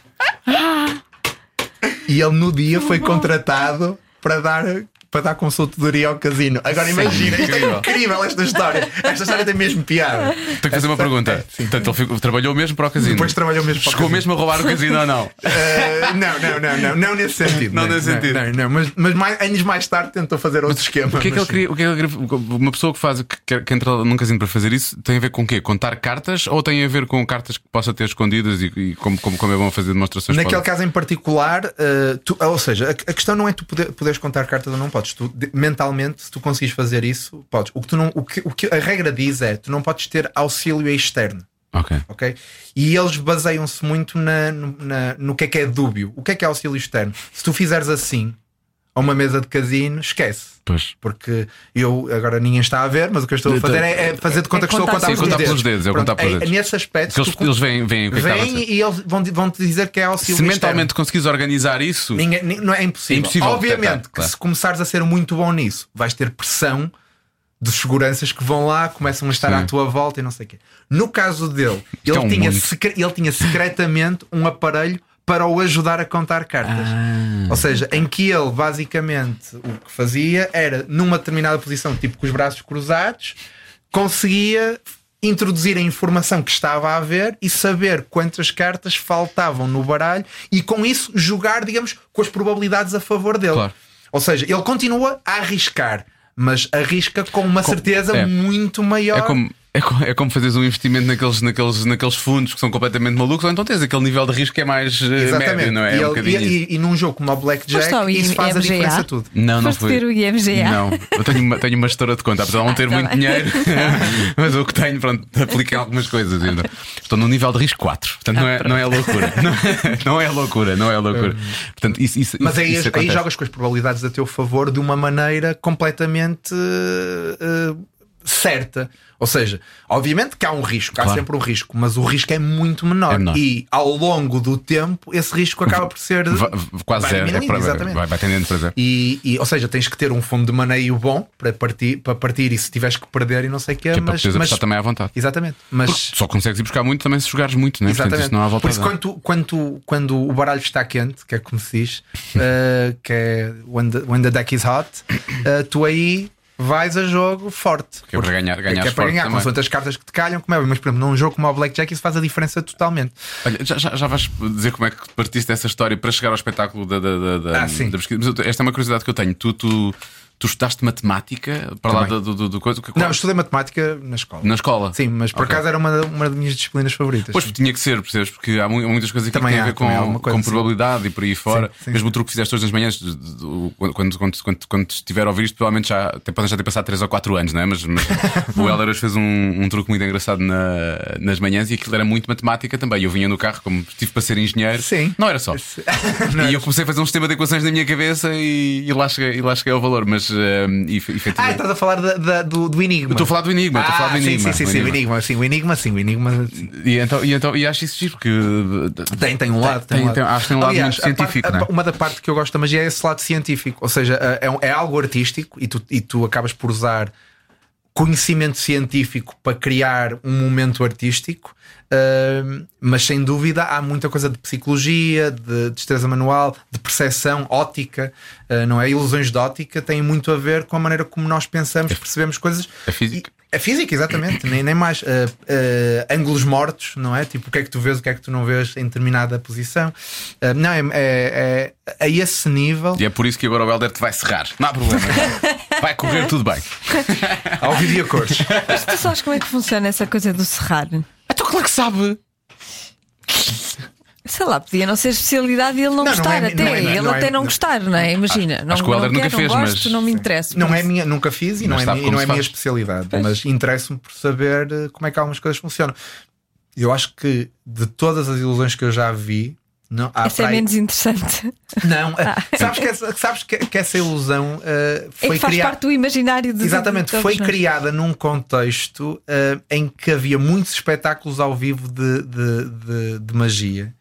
E ele no dia foi contratado para dar. Para dar consultoria ao casino. Agora imagina, isto é incrível. esta história. Esta história tem mesmo piada. Tenho que fazer uma pergunta. Portanto, ele trabalhou mesmo para o casino. Depois trabalhou mesmo para o Chegou mesmo a roubar o casino ou não? Uh, não, não, não, não, não nesse sentido. Não nesse sentido. Não, mas, mas mais, anos mais tarde tentou fazer outro esquema. O que é que ele queria? O que é que ele queria- Uma pessoa que faz que, entra num casino para fazer isso tem a ver com o quê? Contar cartas ou tem a ver com cartas que possa ter escondidas e, e como, como, como é bom fazer demonstrações? Naquele caso em particular, uh, ou seja, a, questão não é tu poder, poderes contar cartas ou não podes. Tu, mentalmente, se tu conseguires fazer isso, podes. O que, tu não, o, que, o que a regra diz é tu não podes ter auxílio externo. Ok. ok? E eles baseiam-se muito na, no, na- no que é que é dúbio. O que é que é auxílio externo? Se tu fizeres assim a uma mesa de casino, esquece. Pois. Porque eu agora ninguém está a ver, mas o que eu estou a fazer é, é fazer de conta É que estou a contar pelos, contar dedos. pelos dedos, é Pronto, contar pelos é- dedos. Nesse aspecto, Porque eles, tu- eles veem, veem o que é vêm e eles vão, vão te dizer que é auxílio Se mentalmente conseguires organizar isso, Ninguém- ni- não é impossível. É impossível Obviamente detectar, que claro. se começares a ser muito bom nisso, vais ter pressão dos seguranças que vão lá, começam a estar Sim. à tua volta e não sei o quê. No caso dele, Isto ele, é um tinha secre- ele tinha secretamente um aparelho para o ajudar a contar cartas. Ah. Ou seja, em que ele basicamente o que fazia era, numa determinada posição, tipo com os braços cruzados, conseguia introduzir a informação que estava a ver e saber quantas cartas faltavam no baralho e com isso jogar, digamos, com as probabilidades a favor dele. Claro. Ou seja, ele continua a arriscar, mas arrisca com uma certeza é. muito maior. É como, É, é como fazeres um investimento naqueles, naqueles, naqueles fundos que são completamente malucos, ou então tens aquele nível de risco que é mais eh, médio, não é? E, É um ele- bocadinho isso. e, e- e num jogo como o Blackjack, ao isso faz a IMGA? diferença tudo. Não, não Foste fui. ter o IMGA? Não, eu tenho uma, tenho uma gestora de conta, apesar de não ter tá muito bem. dinheiro, mas o que tenho, pronto, aplica em algumas coisas. ainda. Estou no nível de risco 4, portanto não, é, não é loucura. Não é, não é loucura, não é loucura. Portanto, isso, isso, Mas aí, isso aí jogas com as probabilidades a teu favor de uma maneira completamente eh, certa. Ou seja, obviamente que há um risco, há Claro. sempre um risco, mas o risco é muito menor. É menor. E ao longo do tempo, esse risco acaba por ser quase zero, é para- exatamente. vai, vai tendendo para zero. E, e, ou seja, tens que ter um fundo de maneio bom para partir, para partir e se tiveres que perder e não sei o Que é mas, mas também à vontade. exatamente. Mas Porque só consegues ir buscar muito também se jogares muito, não é? Portanto, Exatamente. isso não há volta Por isso, quando, tu- quando, tu- quando o baralho está quente, que é como se diz, eh, que é when the, when the deck is hot, eh, tu aí vais a jogo forte. Que é para ganhar- ganhares que é para ganhar, com as cartas que te calham, como é, mas por exemplo, num jogo como o Blackjack, isso faz a diferença totalmente. Olha, já, já, já vais dizer como é que partiste dessa história para chegar ao espetáculo da, da, da, da- Ah, sim. da pesquisa. Mas esta é uma curiosidade que eu tenho. Tu, tu, tu estudaste matemática para lá Também. do, do, do coisa? Não, estudei matemática na escola. Na escola? Sim, mas por Ok. acaso era uma, uma das minhas disciplinas favoritas. Pois tinha que ser, percebes? Porque há mu- muitas coisas que têm a ver com, coisa, com sim. probabilidade e por aí fora. sim, Mesmo sim. o truque que fizeste hoje nas manhãs, quando, quando, quando, quando estiver a ouvir isto, provavelmente já até podem já ter passado 3 ou 4 anos, não é? Mas, mas o Helder hoje fez um, um truque muito engraçado na- nas manhãs e aquilo era muito matemática também. Eu vinha no carro, como estive para ser engenheiro, Sim. não era só. Não e eu comecei a fazer um sistema de equações na minha cabeça e, e lá, cheguei, e lá cheguei ao valor, mas eh, e, Ah, efetivamente. estás a falar da- da- do, do Enigma. Eu estou a falar do Enigma, estou a falar do Ah, sim, Enigma. Sim, sim, o sim, o Enigma. Sim, o Enigma, sim, o Enigma. sim. E então, e então e acho isso giro, porque Tem, tem um lado. tem- um lado. tem- acho que tem um lado Aliás, parte- científico, não é? Uma da parte que eu gosto da magia é esse lado científico. Ou seja, é, um- é algo artístico e tu, e tu acabas por usar conhecimento científico para criar um momento artístico. ahm, mas sem dúvida há muita coisa de psicologia, de destreza manual, de percepção, ótica, ah, não é? Ilusões de ótica têm muito a ver com a maneira como nós pensamos, percebemos coisas. é física. E- é física, exatamente, nem, nem mais. Ah, ângulos mortos, não é? Tipo, o que é que tu vês, o que é que tu não vês em determinada posição. Não, é, é, é a esse nível. E é por isso que agora o Helder te vai serrar. Não há problema. vai correr tudo bem. Ao vídeo a cores. Mas tu sabes como é que funciona essa coisa do serrar? Então, claro que sabe. Sei lá, podia não ser especialidade e ele não, Não, não gostar é- até. não é- não é- ele não é- até não, não- gostar, não é? Imagina. não, acho que o Helder não nunca quero, fez, não mas- gosto, não me interessa. Não é minha, nunca fiz e não é, sabe minha- e como não é se minha faz. especialidade, mas interessa-me por saber eh, como é que algumas coisas funcionam. Eu acho que de todas as ilusões que eu já vi, não, Essa é para aí- menos interessante. Não, eh, sabes, que essa, sabes que, que essa ilusão É foi que faz criada. parte do imaginário Exatamente, de foi nós. criada num contexto eh, em que havia muitos espetáculos ao vivo de, de, de- de magia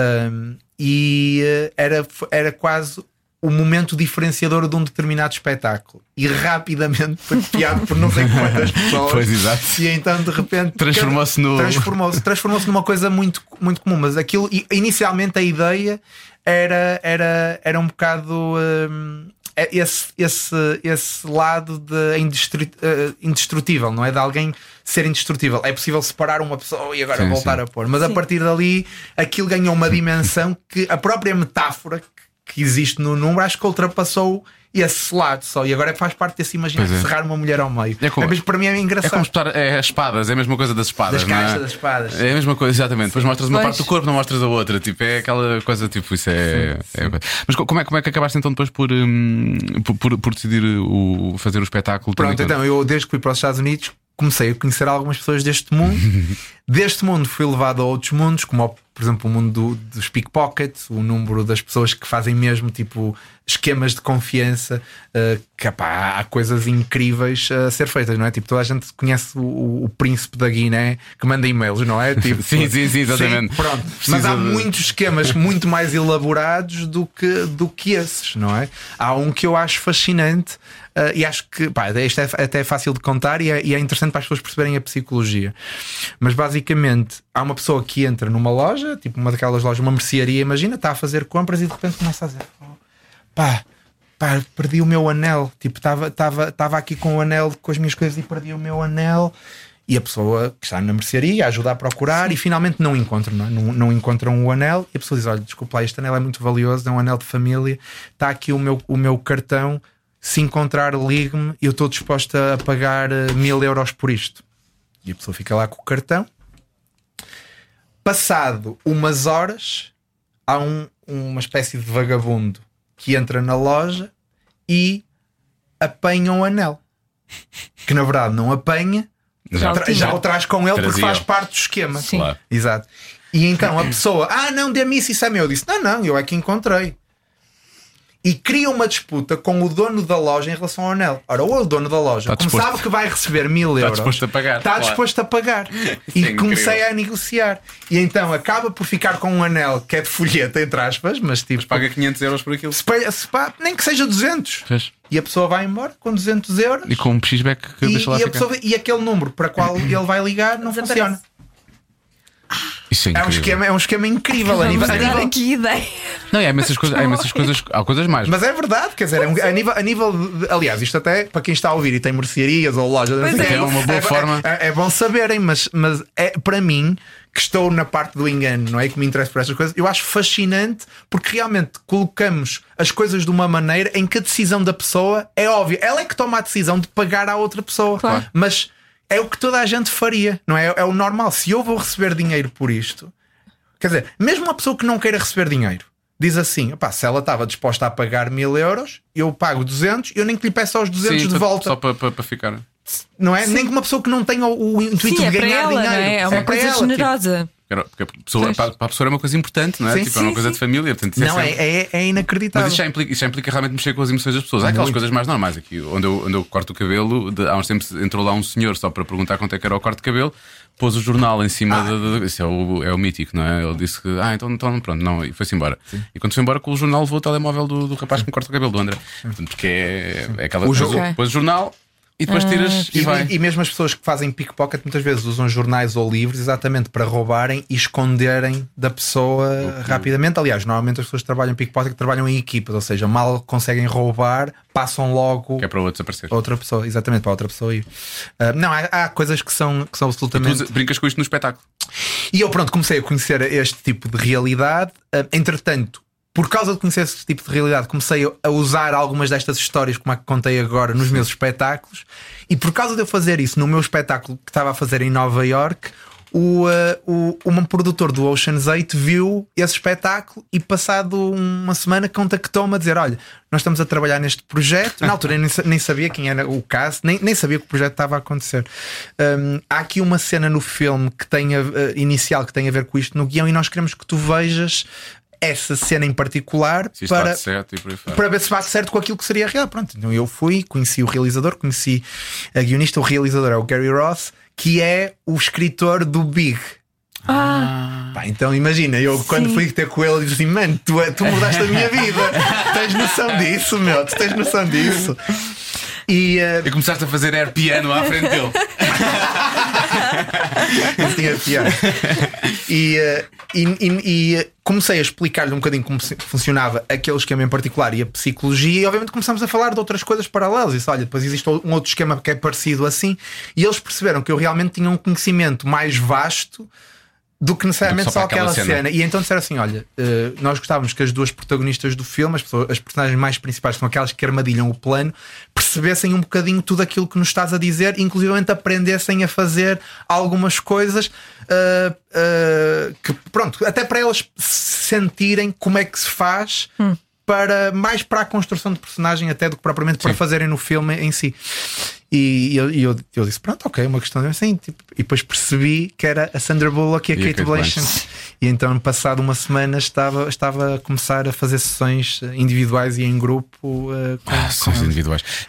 Um, e eh, era, era quase o momento diferenciador de um determinado espetáculo e rapidamente foi copiado por não sei quantas pessoas. Pois, exato. E então de repente Transformou-se no- transformou-se transformou-se numa coisa muito, muito comum. Mas aquilo inicialmente a ideia era, era, era um bocado hum, é esse, esse, esse lado de eh, indestrutível, não é? De alguém ser indestrutível. É possível separar uma pessoa e agora Sim, voltar sim. a pôr. Mas a partir dali aquilo ganhou uma dimensão que a própria metáfora que- existe no número acho que ultrapassou esse lado só. E agora faz parte desse imaginar Pois é. serrar uma mulher ao meio. É como- mas para mim é É engraçado. como espetar é, as espadas, é a mesma coisa das espadas. Das é? caixas das espadas. É a mesma coisa, exatamente. Depois mostras uma Pois. parte do corpo, não mostras a outra. Tipo, é aquela coisa, tipo, isso é. é- Mas co- como é, como é que acabaste então depois por, hum, por, por- por decidir o, fazer o espetáculo? Pronto, então eu desde que fui para os Estados Unidos comecei a conhecer algumas pessoas deste mundo. deste mundo fui levado a outros mundos, como por exemplo o mundo do- dos pickpockets, o número das pessoas que fazem mesmo tipo esquemas de confiança, eh, que há coisas incríveis a ser feitas, não é? Tipo, toda a gente conhece o, o príncipe da Guiné que manda e-mails, não é? Tipo, Sim, sim, sim, exatamente. pronto. Precisa Mas há de- muitos esquemas muito mais elaborados do que, do que esses, não é? Há um que eu acho fascinante uh, e acho que pá, isto é até fácil de contar e é, e é interessante para as pessoas perceberem a psicologia. Mas basicamente há uma pessoa que entra numa loja, tipo uma daquelas lojas, uma mercearia, imagina, está a fazer compras e de repente começa a dizer: "Oh, pá. Pá, perdi o meu anel. Tipo, estava aqui com o anel com as minhas coisas e perdi o meu anel. E a pessoa que está na mercearia ajuda a procurar e finalmente não encontram, não, é? não, não encontram o anel. E a pessoa diz: Olha, desculpa lá, este anel é muito valioso, é um anel de família. Está aqui o meu, o meu cartão. Se encontrar, ligue-me. Eu estou disposta a pagar eh, mil euros por isto. E a pessoa fica lá com o cartão. Passado umas horas, há um- uma espécie de vagabundo que entra na loja e apanha um anel. Que na verdade não apanha, Já tra- já o traz com ele porque Trazia. faz parte do esquema. Sim. Claro. Exato. E então a pessoa, ah, não, dê-me isso, isso é meu. Eu disse, não, não, eu é que encontrei. E cria uma disputa com o dono da loja em relação ao anel. Ora, ou o dono da loja, Está como disposto- sabe que vai receber mil euros, disposto a pagar, está claro. disposto a pagar. E é comecei incrível. a negociar. E então acaba por ficar com um anel que é de folheta, entre aspas, mas tipo, Paga 500 euros por aquilo. se se pa- nem que seja 200. Fez. E a pessoa vai embora com 200 euros. E com um pixback que E, deixa lá e a ficar. pessoa- e aquele número para qual ele vai ligar não funciona. Isso é É um, esquema, é um esquema incrível. A nível, a dar nível- aqui ideia. Não, há imensas coisas, há imensas coisas, há coisas mais. Mas é verdade, quer dizer, é um- a, nível, a nível de- aliás, isto até para quem está a ouvir e tem mercearias ou lojas, não sei quê, é. É uma boa é, forma. É, é bom saberem, mas, mas é para mim que estou na parte do engano, não é? Que me interessa por estas coisas, eu acho fascinante porque realmente colocamos as coisas de uma maneira em que a decisão da pessoa é óbvia. Ela é que toma a decisão de pagar à outra pessoa, Claro. mas é o que toda a gente faria, não é? É o normal. Se eu vou receber dinheiro por isto, Quer dizer, mesmo uma pessoa que não queira receber dinheiro diz assim: "Epá, se ela estava disposta a pagar mil euros, eu pago 200, eu nem que lhe peço aos 200 Sim, de só- volta. Só para, para, para ficar. Não é? Nem que uma pessoa que não tenha o, o intuito Sim, é de para ganhar ela, dinheiro. não é? É uma para coisa ela, tipo, generosa. Era- Porque a pessoa, para, para a pessoa é uma coisa importante, não é? Sim, tipo, é uma sim, coisa sim. de família. Portanto, isso não, é, sempre- é, é inacreditável. Mas isso já, implica, isso já implica realmente mexer com as emoções das pessoas. Há aquelas Muito. coisas mais normais aqui. Onde eu, onde eu corto o cabelo, de- há uns tempos entrou lá um senhor só para perguntar quanto é que era o corte de cabelo, pôs o jornal em cima Ah. de, de- Isso é o, é o mítico, não é? Ele disse que, ah, então, então pronto, não, e foi-se embora. E quando foi embora, com o jornal levou o telemóvel do, do rapaz que me corta o cabelo, do André. Portanto, porque é, é aquela coisa. jo- Ok. Pôs o jornal e depois tiras e, E, vai. e mesmo as pessoas que fazem pickpocket muitas vezes usam jornais ou livros exatamente para roubarem e esconderem da pessoa rapidamente. Aliás, normalmente as pessoas que trabalham em pickpocket trabalham em equipas, ou seja, mal conseguem roubar, passam logo Que é para o outro desaparecer. outra pessoa, exatamente para outra pessoa ir. Ah, não, há, há coisas que são, que são Tu absolutamente. brincas com isto no espetáculo. E eu, pronto, comecei a conhecer este tipo de realidade. Ah, entretanto, por causa de conhecer esse tipo de realidade, comecei a- usar algumas destas histórias, como a que contei agora, nos meus espetáculos. E por causa de eu fazer isso no meu espetáculo que estava a fazer em Nova York. O, ah, o, um produtor do Ocean's 8 viu esse espetáculo e, passado uma semana, contactou-me a dizer: Olha, nós estamos a trabalhar neste projeto. Na altura eu nem, nem sabia quem era o caso, nem, nem sabia que o projeto estava a acontecer. Hum, há aqui uma cena no filme que tem a- eh, inicial que tem a ver com isto no guião, e nós queremos que tu vejas essa cena em particular para, para ver se bate certo com aquilo que seria real. Pronto, então eu fui, conheci o realizador, conheci a guionista, o realizador é o Gary Ross, que é o escritor do Big. Ah, Pá, então imagina, eu quando fui ter com ele, disse assim: Mano, tu, tu mudaste a minha vida, tens noção disso, meu, tu tens noção disso. E eh, E começaste a fazer air piano à frente dele. Isso tinha piada. E, eh, e, e- e, eh, comecei a explicar-lhe um bocadinho como funcionava aquele esquema em particular e a psicologia, e obviamente começamos a falar de outras coisas paralelas. E disse, olha, depois existe um outro esquema que é parecido assim, e eles perceberam que eu realmente tinha um conhecimento mais vasto. Do que necessariamente Do que só aquela aquela cena. cena. E então disseram assim: olha, eh, nós gostávamos que as duas protagonistas do filme, as, pessoas- as personagens mais principais, que são aquelas que armadilham o plano, percebessem um bocadinho tudo aquilo que nos estás a dizer, inclusivamente aprendessem a fazer algumas coisas ah, ah, que, pronto, até para elas sentirem como é que se faz. Para, mais para a construção de personagem até do que propriamente para fazerem no filme em si. E eu, eu, eu disse: Pronto, ok, uma questão de assim. Tipo, e depois percebi que era a Sandra Bullock e a E a Kate Kate Blanchett. Blanchett. E então, passado uma semana, estava, estava a começar a fazer sessões eh, individuais e em grupo. eh, com, Ah, eles. individuais.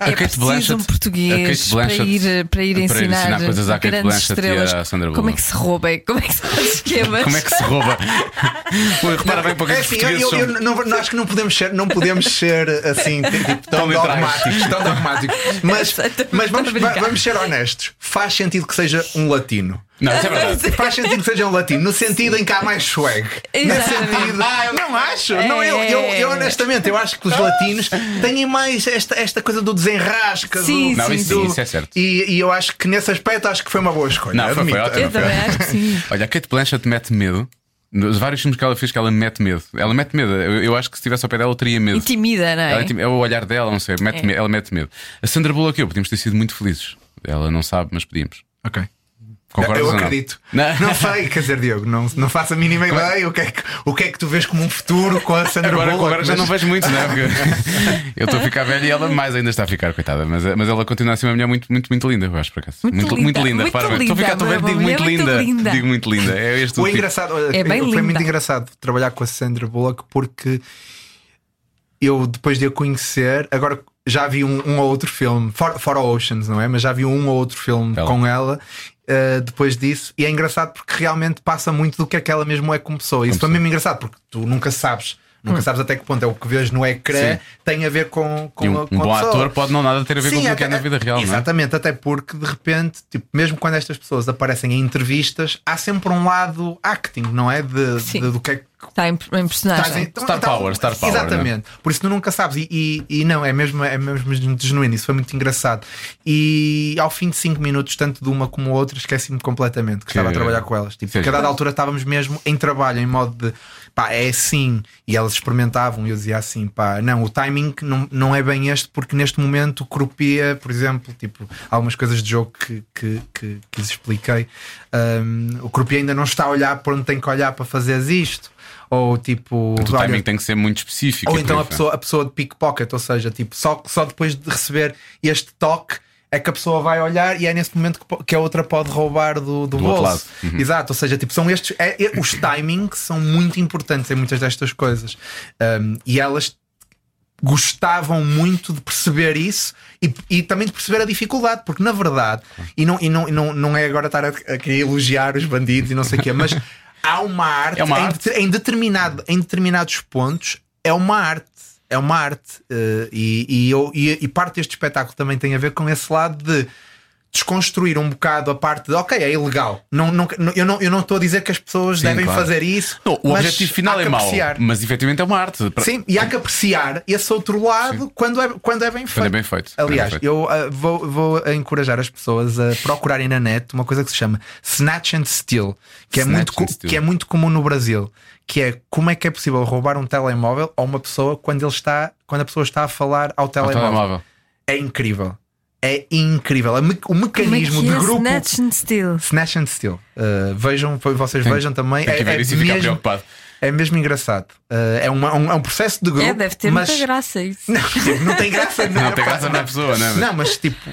é preciso um português para ir, para ir ensinar, coisas à Kate grandes Blanchett estrelas. e à Sandra Como é Bullock. que se rouba? Como é que se faz esquemas? Como é que se rouba? Repara bem para É que os assim, eu, eu, são. eu não, não- acho que não podemos ser, não podemos ser assim tipo, tão Tão literais. dogmáticos, tão dogmáticos. Mas, mas vamos, vamos ser honestos. Faz sentido que seja um latino. Não, isso é verdade. Faz sentido que seja um latino, no sentido em que há mais swag. Nesse sentido, não acho. Não, eu, eu, eu honestamente, eu acho que os latinos têm mais esta, esta coisa do desenrasca. Sim, do, Não, isso, do- isso é certo. E, e eu acho que nesse aspecto acho que foi uma boa escolha. Não, foi- foi admito. ótimo. Eu também acho que sim. Olha, a Kate Blanchett mete medo. Nos vários filmes que ela fez, que ela mete medo. Ela mete medo. Eu, eu acho que se estivesse ao pé dela, eu teria medo. Intimida, não Ela é? intim- é o olhar dela, não sei. Mete É. me- Ela mete medo. A Sandra Bullock e eu podíamos ter sido muito felizes. Ela não sabe, mas pedimos. Ok. Concordas eu acredito. Não. Não sei, quer dizer, Diogo, não, não faço a mínima ideia. O que, é que, o que é que tu vês como um futuro com a Sandra Agora, Bullock? agora já mas- não vejo muito, não é? Porque eu estou a ficar velho e ela mais ainda está a ficar, coitada. Mas, mas ela continua a ser uma mulher muito, muito, muito linda, eu acho, por acaso. Muito linda, muito linda. muito repara bem. Estou a ficar, estou a ver, linda, digo muito linda. linda. Digo muito linda. É este o O tipo. engraçado, É bem foi linda. muito engraçado trabalhar com a Sandra Bullock porque eu, depois de a conhecer, agora já vi um, um ou outro filme, fora, fora Oceans, não é? Mas já vi um ou outro filme Ela. com ela. Uh, depois disso, e é engraçado porque realmente passa muito do que é que ela mesmo é como pessoa. Isso foi mesmo engraçado porque tu nunca sabes, nunca sabes até que ponto é o que vês no ecrã Sim. tem a ver com, com E a, um, com um a bom pessoa. ator pode não nada ter a ver com Sim, aquilo que é até- na vida real, não é? Exatamente, até porque de repente, tipo, mesmo quando estas pessoas aparecem em entrevistas, há sempre um lado acting, não é? De, de- do que é que Está em, em personagem. Em- Star power, star power, Exatamente. Por isso tu nunca sabes. E, e- e não, é mesmo, é mesmo muito genuíno. Isso foi muito engraçado. E ao fim de 5 minutos, tanto de uma como outra, esqueci-me completamente que estava a trabalhar com elas. Tipo, porque a dada altura estávamos mesmo em trabalho, em modo de pá, é assim. E elas experimentavam e eu dizia assim: pá, não, o timing não, não é bem este, porque neste momento cropia, por exemplo, tipo, algumas coisas de jogo que, que, que, que lhes expliquei. Um, o cropia ainda não está a olhar por onde tem que olhar para fazer isto. Ou tipo, O olha, timing tem que ser muito específico. ou por então a pessoa, a pessoa de pickpocket, ou seja, tipo, só, só depois de receber este toque é que a pessoa vai olhar e é nesse momento que, que a outra pode roubar do, do, Do bolso. Uhum. Exato, ou seja, tipo, são estes. é- é- os timings são muito importantes em muitas destas coisas. Um, e elas gostavam muito de perceber isso e, e também de perceber a dificuldade, porque na verdade, e não, e não, e não, não é agora estar a, a querer elogiar os bandidos e não sei o quê, mas há uma arte, É uma em, arte. det- em determinado, em determinados pontos, é uma arte. É uma arte. eh, e, e, eu- e- e parte deste espetáculo também tem a ver com esse lado de desconstruir um bocado a parte de ok, é ilegal. Não, não, eu, não, eu não estou a dizer que as pessoas Sim, devem claro. fazer isso. Não, o objetivo final é mau, mas efetivamente é uma arte. Sim, e há que apreciar esse outro lado quando é, quando é bem feito. Quando é bem feito. É Aliás, bem feito. eu ah, vou, vou encorajar as pessoas a procurarem na net uma coisa que se chama Snatch and Steal, que é, muito, que é muito comum no Brasil. Que é como é que é possível roubar um telemóvel a uma pessoa quando, ele está, quando a pessoa está a falar ao Ao telemóvel. telemóvel. É incrível. É incrível. Me- O Como é mecanismo que de é? grupo. Snatch and Steal. Snatch and Steal. Uh, vejam, vocês Tem- vejam também. Tem que é, ver é isso e ficar mesmo, preocupado. é mesmo engraçado. Uh, é, uma- um, é um processo de grupo. É, deve ter mas... muita graça isso. Não, tipo, não tem graça Não tem graça na pessoa, né? Não, mas tipo,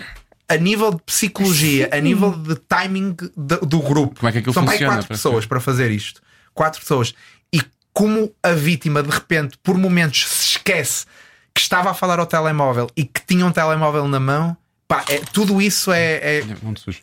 a nível de psicologia, a nível de timing do, do grupo, Como é que aquilo são mais funciona, quatro para pessoas para fazer isto. Quatro pessoas. E como a vítima, de repente, por momentos, se esquece que estava a falar ao telemóvel e que tinha um telemóvel na mão. Pá, é- tudo isso é- é, Muito sujo.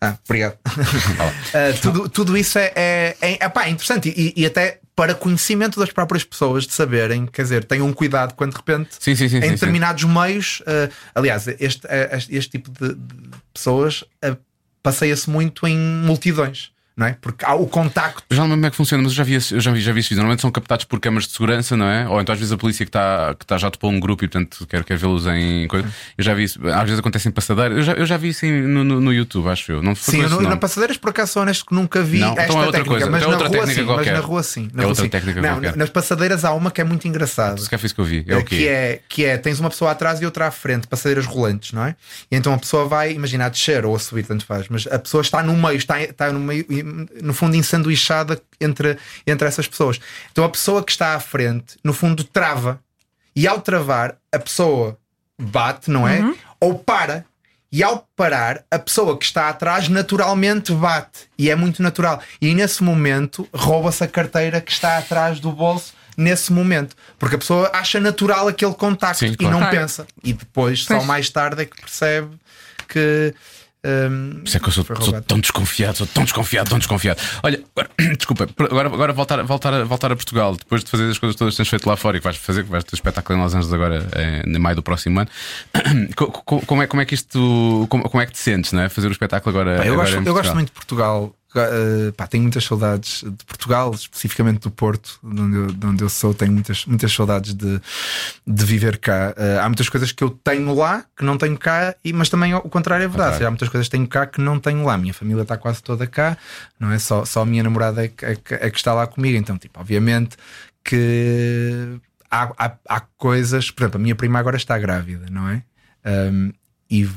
ah, obrigado. Uh, tudo, tudo isso é, é, é, epá, é interessante e, e até para conhecimento das próprias pessoas de saberem, quer dizer, tenham um cuidado quando de repente Sim, sim, sim, em determinados meios, uh, aliás, este, uh, este, este tipo de, de pessoas uh, passeia-se muito em multidões, não é? Porque há o contacto. Já não lembro como é que funciona, mas eu já vi, eu já vi, já vi isso. Normalmente são captados por câmaras de segurança, não é? Ou então às vezes a polícia que está que tá já topou um grupo e portanto quer, quer vê-los em coisa. Eu já vi isso. Às vezes acontece em passadeira. Eu já, eu já vi isso em- no, no, YouTube, acho eu. Não Sim, no, na passadeiras por acaso sou honesto que nunca vi Não, esta então é outra técnica, coisa, mas então na outra rua técnica sim, mas qualquer. na rua sim. Na É rua, outra sim. técnica não, qualquer. nas passadeiras há uma que é muito engraçada. Se calhar foi isso que eu vi. É o que quê? é, que é, tens uma pessoa atrás e outra à frente, passadeiras rolantes, não é? E então a pessoa vai, imagina, a descer ou a subir, tanto faz, mas a pessoa está no meio, está, está no meio, no fundo, ensanduichada entre, entre essas pessoas. Então a pessoa que está à frente, no fundo, trava. E ao travar, a pessoa bate, não é? Ou para. E ao parar, a pessoa que está atrás naturalmente bate. E é muito natural. E nesse momento, rouba-se a carteira que está atrás do bolso. Nesse momento, porque a pessoa acha natural aquele contacto Sim, e claro. não Claro. pensa. E depois, só Pois. mais tarde, é que percebe que. Hum, Por isso é que eu sou, sou tão desconfiado, sou tão desconfiado, tão desconfiado. Olha, agora, desculpa, agora, agora voltar, voltar, a- voltar a Portugal, depois de fazer as coisas todas que tens feito lá fora e que vais fazer, que vais ter espetáculo em Los Angeles agora eh, em maio do próximo ano. Co- co- Como é, como é que isto. Como, como é que te sentes, não é? Fazer o espetáculo agora. Pá, eu, agora gosto, em eu gosto muito de Portugal. Uh, pá, tenho muitas saudades de Portugal, especificamente do Porto, de onde eu, de onde eu sou. Tenho muitas, muitas saudades de, de viver cá. Uh, há muitas coisas que eu tenho lá que não tenho cá, e, mas também o contrário é verdade. Contrário. Há muitas coisas que tenho cá que não tenho lá. A minha família está quase toda cá, não é? Só, só a minha namorada é que, é é que está lá comigo. Então, tipo, obviamente que há, há, há coisas. Por exemplo, a minha prima agora está grávida, não é? Um, e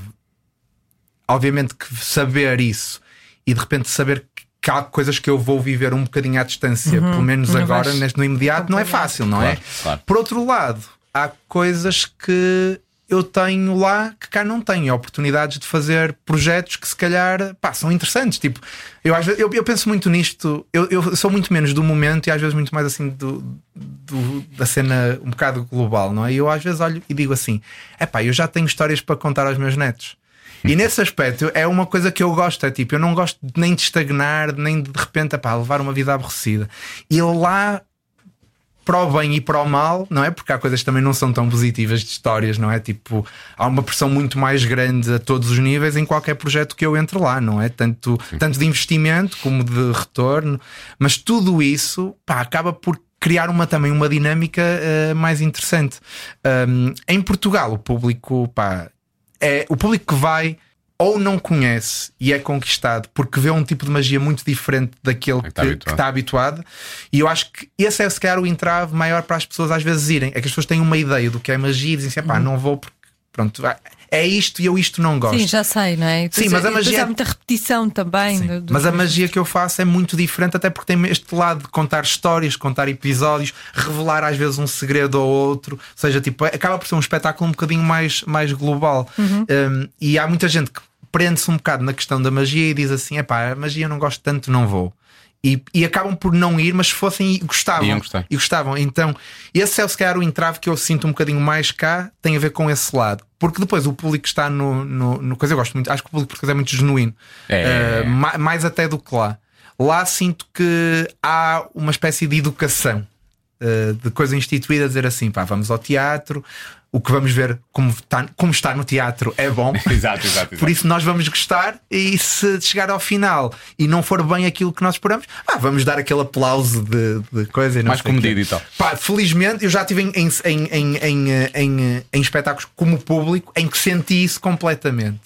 obviamente que saber isso e de repente saber que há coisas que eu vou viver um bocadinho à distância, pelo menos Não agora, neste no imediato, não é fácil, não é? Claro, claro. Por outro lado, há coisas que eu tenho lá que cá não tenho, oportunidades de fazer projetos que se calhar pá, são interessantes. Tipo, eu, às vezes, eu, eu penso muito nisto, eu, eu sou muito menos do momento e às vezes muito mais assim do, do- da cena um bocado global, não é? E eu às vezes olho e digo assim: é pá, eu já tenho histórias para contar aos meus netos. E nesse aspecto é uma coisa que eu gosto, é tipo, eu não gosto nem de estagnar, nem de de repente epá, levar uma vida aborrecida. E lá para o bem e para o mal, não é? Porque há coisas que também não são tão positivas de histórias, não é? Tipo, há uma pressão muito mais grande a todos os níveis em qualquer projeto que eu entre lá, não é? Tanto, tanto de investimento como de retorno, mas tudo isso pá, acaba por criar uma, também uma dinâmica eh, mais interessante. Um, em Portugal, o público, pá, é o público que vai ou não conhece e é conquistado porque vê um tipo de magia muito diferente daquele que, está que habituado. está habituado. E eu acho que esse é se calhar o entrave maior para as pessoas às vezes irem. É que as pessoas têm uma ideia do que é magia e dizem assim: pá, não vou porque pronto, é isto e eu isto não gosto. Sim, já sei, não é? Depois- Sim, mas a depois magia- há muita repetição também. Do- do- Mas a magia que eu faço é muito diferente, até porque tem este lado de contar histórias, contar episódios, revelar às vezes um segredo ou outro. Ou seja, tipo, acaba por ser um espetáculo um bocadinho mais, mais global. Um, e há muita gente que prende-se um bocado na questão da magia e diz assim: é pá, a magia eu não gosto tanto, não vou. E, e acabam por não ir, mas se fossem e gostavam. Iam gostar. E gostavam. Então, esse é se calhar o entrave que eu sinto um bocadinho mais cá, tem a ver com esse lado. Porque depois o público que está no, no, no coisa, eu gosto muito, acho que o público português é muito genuíno. É. Uh, ma- mais até do que lá. Lá sinto que há uma espécie de educação uh, de coisa instituída dizer assim: pá, vamos ao teatro, o que vamos ver como está, como está no teatro é bom. Exato, exato. Por isso nós vamos gostar e se chegar ao final e não for bem aquilo que nós esperamos, ah, vamos dar aquele aplauso de, de coisa Mais comedido e tal. Pá, felizmente eu já estive em, em, em, em, em, eh, em, eh, em espetáculos como público em que senti isso completamente.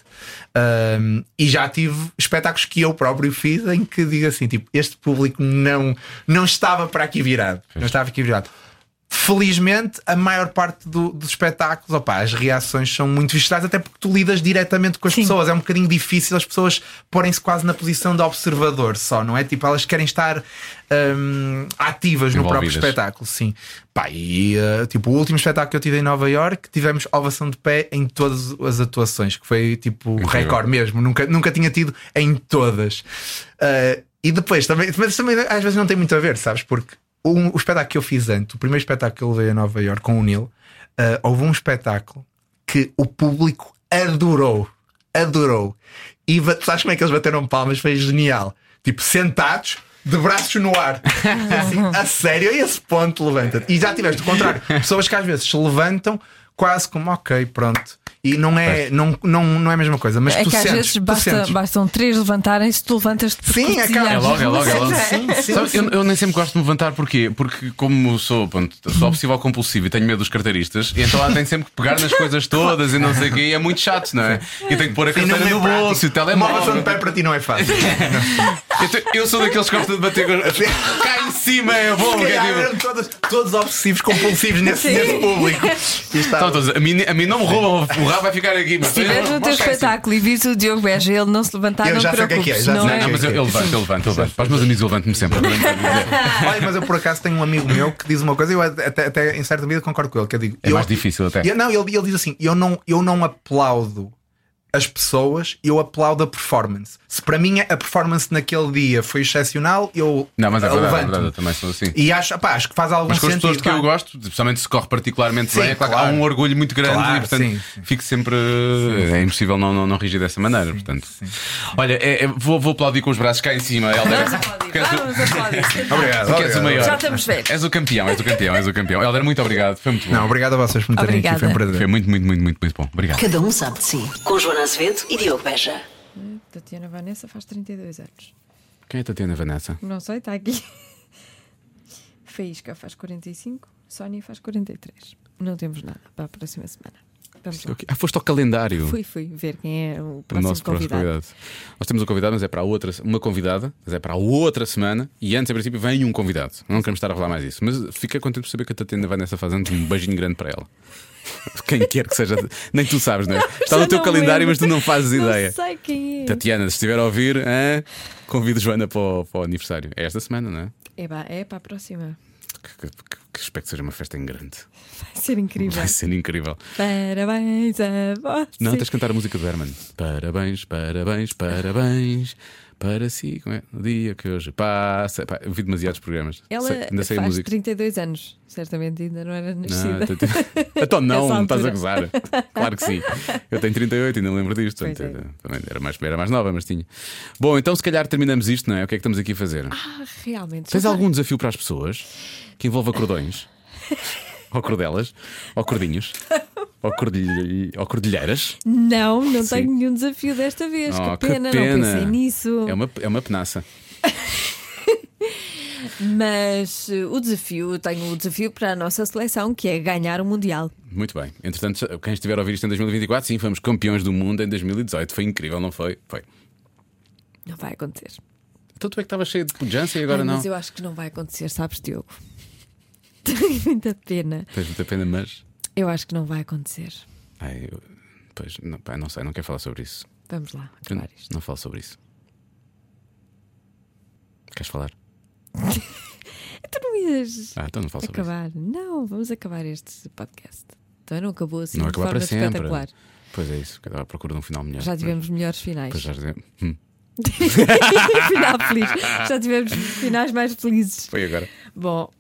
Ahm, e já tive espetáculos que eu próprio fiz em que digo assim: tipo, este público não, não estava para aqui virado. Não estava aqui virado. Felizmente, a maior parte do- dos espetáculos, opá, as reações são muito viscerais, até porque tu lidas diretamente com as Sim. pessoas. É um bocadinho difícil as pessoas porem-se quase na posição de observador só, não é? Tipo, elas querem estar hum, ativas no próprio espetáculo, sim. Pá, e uh, tipo, o último espetáculo que eu tive em Nova York, tivemos ovação de pé em todas as atuações, que foi tipo recorde mesmo, nunca, nunca tinha tido em todas. Uh, e depois também, mas também às vezes não tem muito a ver, sabes? Porque o, o espetáculo que eu fiz antes, o primeiro espetáculo que eu levei a Nova York com o Neil, uh, houve um espetáculo que o público adorou. Adorou. E sabes como é que eles bateram palmas? Foi genial. Tipo, sentados, de braços no ar. Assim, a sério, a esse ponto levanta-te. E já tiveste o contrário. Pessoas que às vezes se levantam quase como, ok, pronto. E não é, não, não, não é a mesma coisa. Mas É tu que às sentes, vezes basta, bastam três levantarem-se, tu levantas-te Sim, acaba. às É logo, é logo, é logo. Sim, sim, Sabe, sim. eu, eu nem sempre gosto de me levantar, porquê? Porque, como sou, pronto, sou obsessivo compulsivo e tenho medo dos carteiristas, e então lá tenho sempre que pegar nas coisas todas e não sei o quê, e é muito chato, não é? E tenho que pôr a carteira é no prático. bolso e o Uma telemóvel. de pé para ti não é fácil. Eu, sou daqueles que gostam de bater com- cá em cima, é bom. Se que é calhar tipo- todos, todos obsessivos, compulsivos nesse, nesse público. E está- Então, todos, a, mim, a mim não me roubam, o rabo vai ficar aqui. Mas Se estiveres no teu espetáculo e vires o Diogo Beja ele não se levantar, Eu não já te sei o que é que é, já não sei é? o que Não, mas eu, eu levanto, eu levanto, eu levanto. Para os meus amigos, eu levanto-me sempre. Olha, mas eu por acaso tenho um amigo meu que diz uma coisa e eu até, até em certa medida concordo com ele. Que eu digo, É eu- mais difícil até. eu- não, ele, ele diz assim: eu não, eu não aplaudo as pessoas, eu aplaudo a performance. Se para mim a performance naquele dia foi excepcional, eu Não, mas é verdade, é verdade, eu também sou assim. E acho, pá, acho que faz algum Mas com as sentido. pessoas que eu gosto, especialmente se corre particularmente Sim, bem, é claro, que há claro. um orgulho muito grande Claro, e portanto sim, sim. fico sempre. É impossível não, não, não rigir dessa maneira. portanto. Olha, é- é- vou, vou aplaudir com os braços cá em cima, Helder. Vamos aplaudir, vamos aplaudir. Obrigado. porque és o maior. Já estamos velhos. És o campeão, és o campeão, és o campeão. Helder, muito obrigado. Foi muito bom. Não, obrigado a vocês por me terem aqui, foi um prazer. Foi muito, muito, muito, muito, muito bom. Obrigado. Cada um sabe de si. Com Joana Azevedo e Diogo Beja. Tatiana Vanessa faz 32 anos. Quem é Tatiana Vanessa? Não sei, está aqui. Faísca faz 45, Sónia faz 43. Não temos nada para a próxima semana. Vamos é lá. Ah, foste ao calendário. Fui, fui ver quem é o próximo nosso próximo convidado. convidado. Nós temos um convidado, mas é para a outra, uma convidada, mas é para a outra semana. E antes, em princípio, vem um convidado. Não queremos estar a falar mais disso. Mas fica contente por saber que a Tatiana vai nessa fase antes. Um beijinho grande para ela. Quem quer que seja. Nem tu sabes, não é? Está no teu calendário, lembro. mas tu não fazes Não ideia. sei quem é. Tatiana, se estiver a ouvir, hã? convido Joana para o, para o aniversário. É esta semana, não é? É, pá, é para a próxima. Que, que- que espero que seja uma festa em grande. Vai ser incrível. Vai ser incrível. Parabéns a você. Não, tens de cantar a música do Herman. Parabéns, parabéns, parabéns. Para si, como é? No dia que hoje passa. Pá, eu vi demasiados programas. Ela Sei- ainda sei faz música. 32 anos. Certamente ainda não era nascida. tô- então não, não estás a gozar. Claro que sim. Eu tenho 38, ainda me lembro disto. É. também era, mais, era mais nova, mas tinha. Bom, então se calhar terminamos isto, não é? O que é que estamos aqui a fazer? Ah, realmente. Tens algum desafio para as pessoas que envolva cordões? ou cordelas? Ou cordinhos? Ou, cordilhe... ou cordilheiras? Não, não Sim. tenho nenhum desafio desta vez. Oh, que, pena, não pensei nisso. É uma, é uma penaça. Mas eh, o desafio, tenho o desafio para a nossa seleção, que é ganhar o Mundial. Muito bem. Entretanto, quem estiver a ouvir isto em 2024, sim, fomos campeões do mundo em 2018. Foi incrível, não foi? Foi. Não vai acontecer. Então tu é que estavas cheio de pujança e agora Ai, não. Mas eu acho que não vai acontecer, sabes, Diogo? Tenho muita pena. Tens muita pena, mas. Eu acho que não vai acontecer. Ai, eu- Pois, não, pá, não sei, não quero falar sobre isso. Vamos lá, Eu acabar isto. não falo sobre isso. Queres falar? Tu não ias Ah, então não falo sobre acabar. Não, vamos acabar este podcast. Então não acabou assim isso. Não de acabar forma para sempre. espetacular. Pois é isso, à procura de um final melhor. Já tivemos melhores finais. Pois já dizemos. Hum, Final feliz. Já tivemos finais mais felizes. foi agora. Bom,